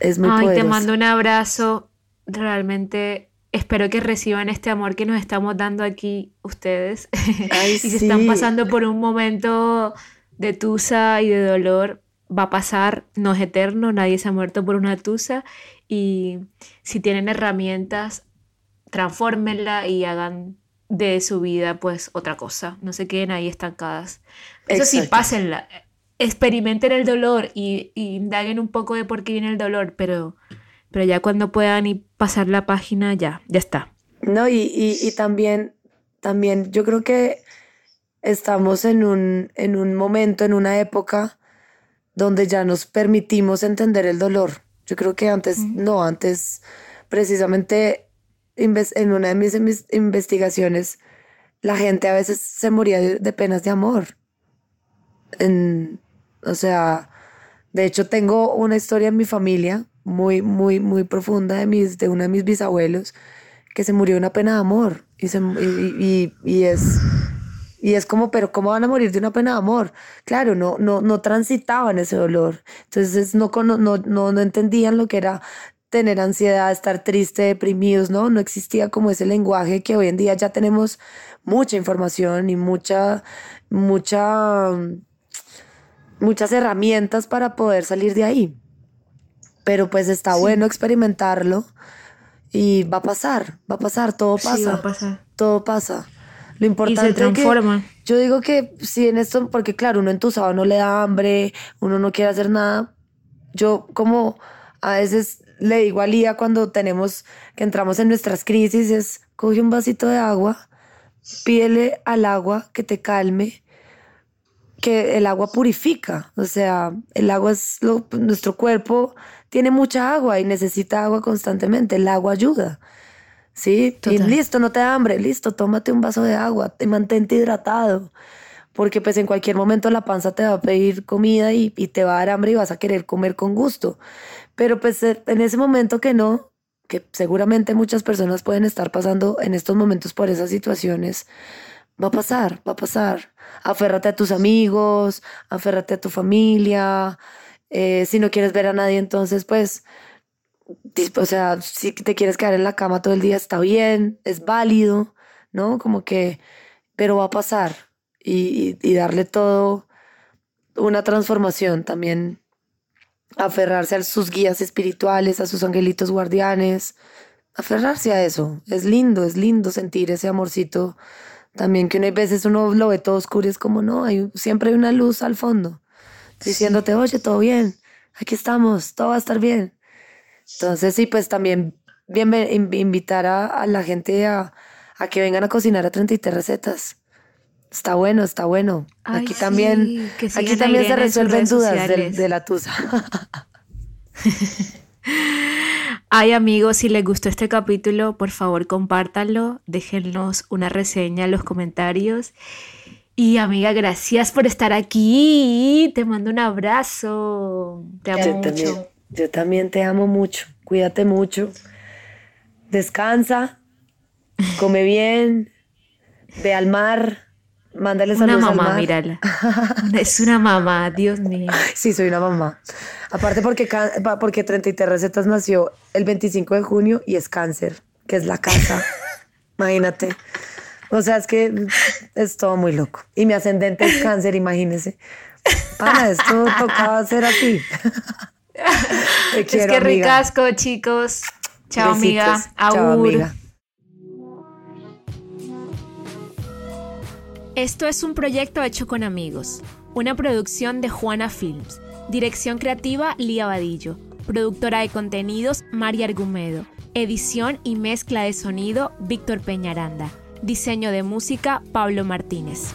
es muy Ay, te mando un abrazo, realmente espero que reciban este amor que nos estamos dando aquí ustedes. Ay, y si están pasando por un momento de tusa y de dolor, va a pasar, no es eterno, nadie se ha muerto por una tusa. Y si tienen herramientas, transfórmenla y hagan de su vida pues otra cosa, no se queden ahí estancadas. Eso sí, pásenla, experimenten el dolor y, indaguen un poco de por qué viene el dolor, pero, pero ya cuando puedan y pasar la página, ya, ya está. No, y, y, también, también yo creo que estamos en un, en un momento, en una época donde ya nos permitimos entender el dolor. Yo creo que antes, no, antes precisamente en una de mis investigaciones, la gente a veces se moría de, penas de amor. o sea, de hecho tengo una historia en mi familia muy, muy, muy profunda de, mis, de uno de mis bisabuelos que se murió de una pena de amor y, y, y es y es como, pero ¿cómo van a morir de una pena de amor? Claro, no, no, no transitaban ese dolor. Entonces no, no, no, no entendían lo que era tener ansiedad, estar triste, deprimidos, ¿no? No existía como ese lenguaje que hoy en día ya tenemos mucha información y mucha, mucha, muchas herramientas para poder salir de ahí. Pero pues está bueno experimentarlo y va a pasar, va a pasar, todo pasa. Sí, va a pasar. Todo pasa. Lo importante y se transforma. yo digo que si en esto, porque claro, uno entusado no le da hambre, uno no quiere hacer nada. Yo como a veces le digo a Lía cuando tenemos, que entramos en nuestras crisis, es coge un vasito de agua, pídele al agua que te calme, que el agua purifica, o sea, el agua es lo, nuestro cuerpo tiene mucha agua y necesita agua constantemente, el agua ayuda. Sí, y listo, no te da hambre, listo, tómate un vaso de agua, te mantente hidratado, porque pues en cualquier momento la panza te va a pedir comida y, y, te va a dar hambre y vas a querer comer con gusto. Pero pues eh, en ese momento que no, que seguramente muchas personas pueden estar pasando en estos momentos por esas situaciones, va a pasar, va a pasar. Aférrate a tus amigos, aférrate a tu familia. Eh, si no quieres ver a nadie, entonces pues o sea, si te quieres quedar en la cama todo el día, está bien, es válido, ¿no? Como que, pero va a pasar y, y, darle todo una transformación también, aferrarse a sus guías espirituales, a sus angelitos guardianes, aferrarse a eso. Es lindo, es lindo sentir ese amorcito también que una veces uno lo ve todo oscuro y es como, no, hay, siempre hay una luz al fondo, diciéndote, oye, todo bien, aquí estamos, todo va a estar bien. Entonces, sí, pues también bien, invitar a, la gente a, que vengan a cocinar a 33 recetas. Está bueno, está bueno. aquí también, aquí también se resuelven dudas de, la tusa. Ay amigos, si les gustó este capítulo, por favor compártanlo, déjennos una reseña en los comentarios. Y amiga, gracias por estar aquí. Te mando un abrazo. Te amo mucho. Yo también te amo mucho. Cuídate mucho. Descansa. Come bien. Ve al mar. Mándale saludos una mamá, mírala. es una mamá, Dios mío. Sí, soy una mamá. Aparte porque, porque 33 Recetas nació el 25 de junio y es cáncer, que es la casa. imagínate. O sea, es que es todo muy loco. Y mi ascendente es cáncer, imagínese. Para esto tocaba ser así es que ricasco, chicos. Chao, amiga. Chao, amiga. Esto es un proyecto hecho con amigos. Una producción de Juana Films. Dirección creativa Lía Vadillo. Productora de contenidos María Argumedo. Edición y mezcla de sonido Víctor Peñaranda. Diseño de música Pablo Martínez.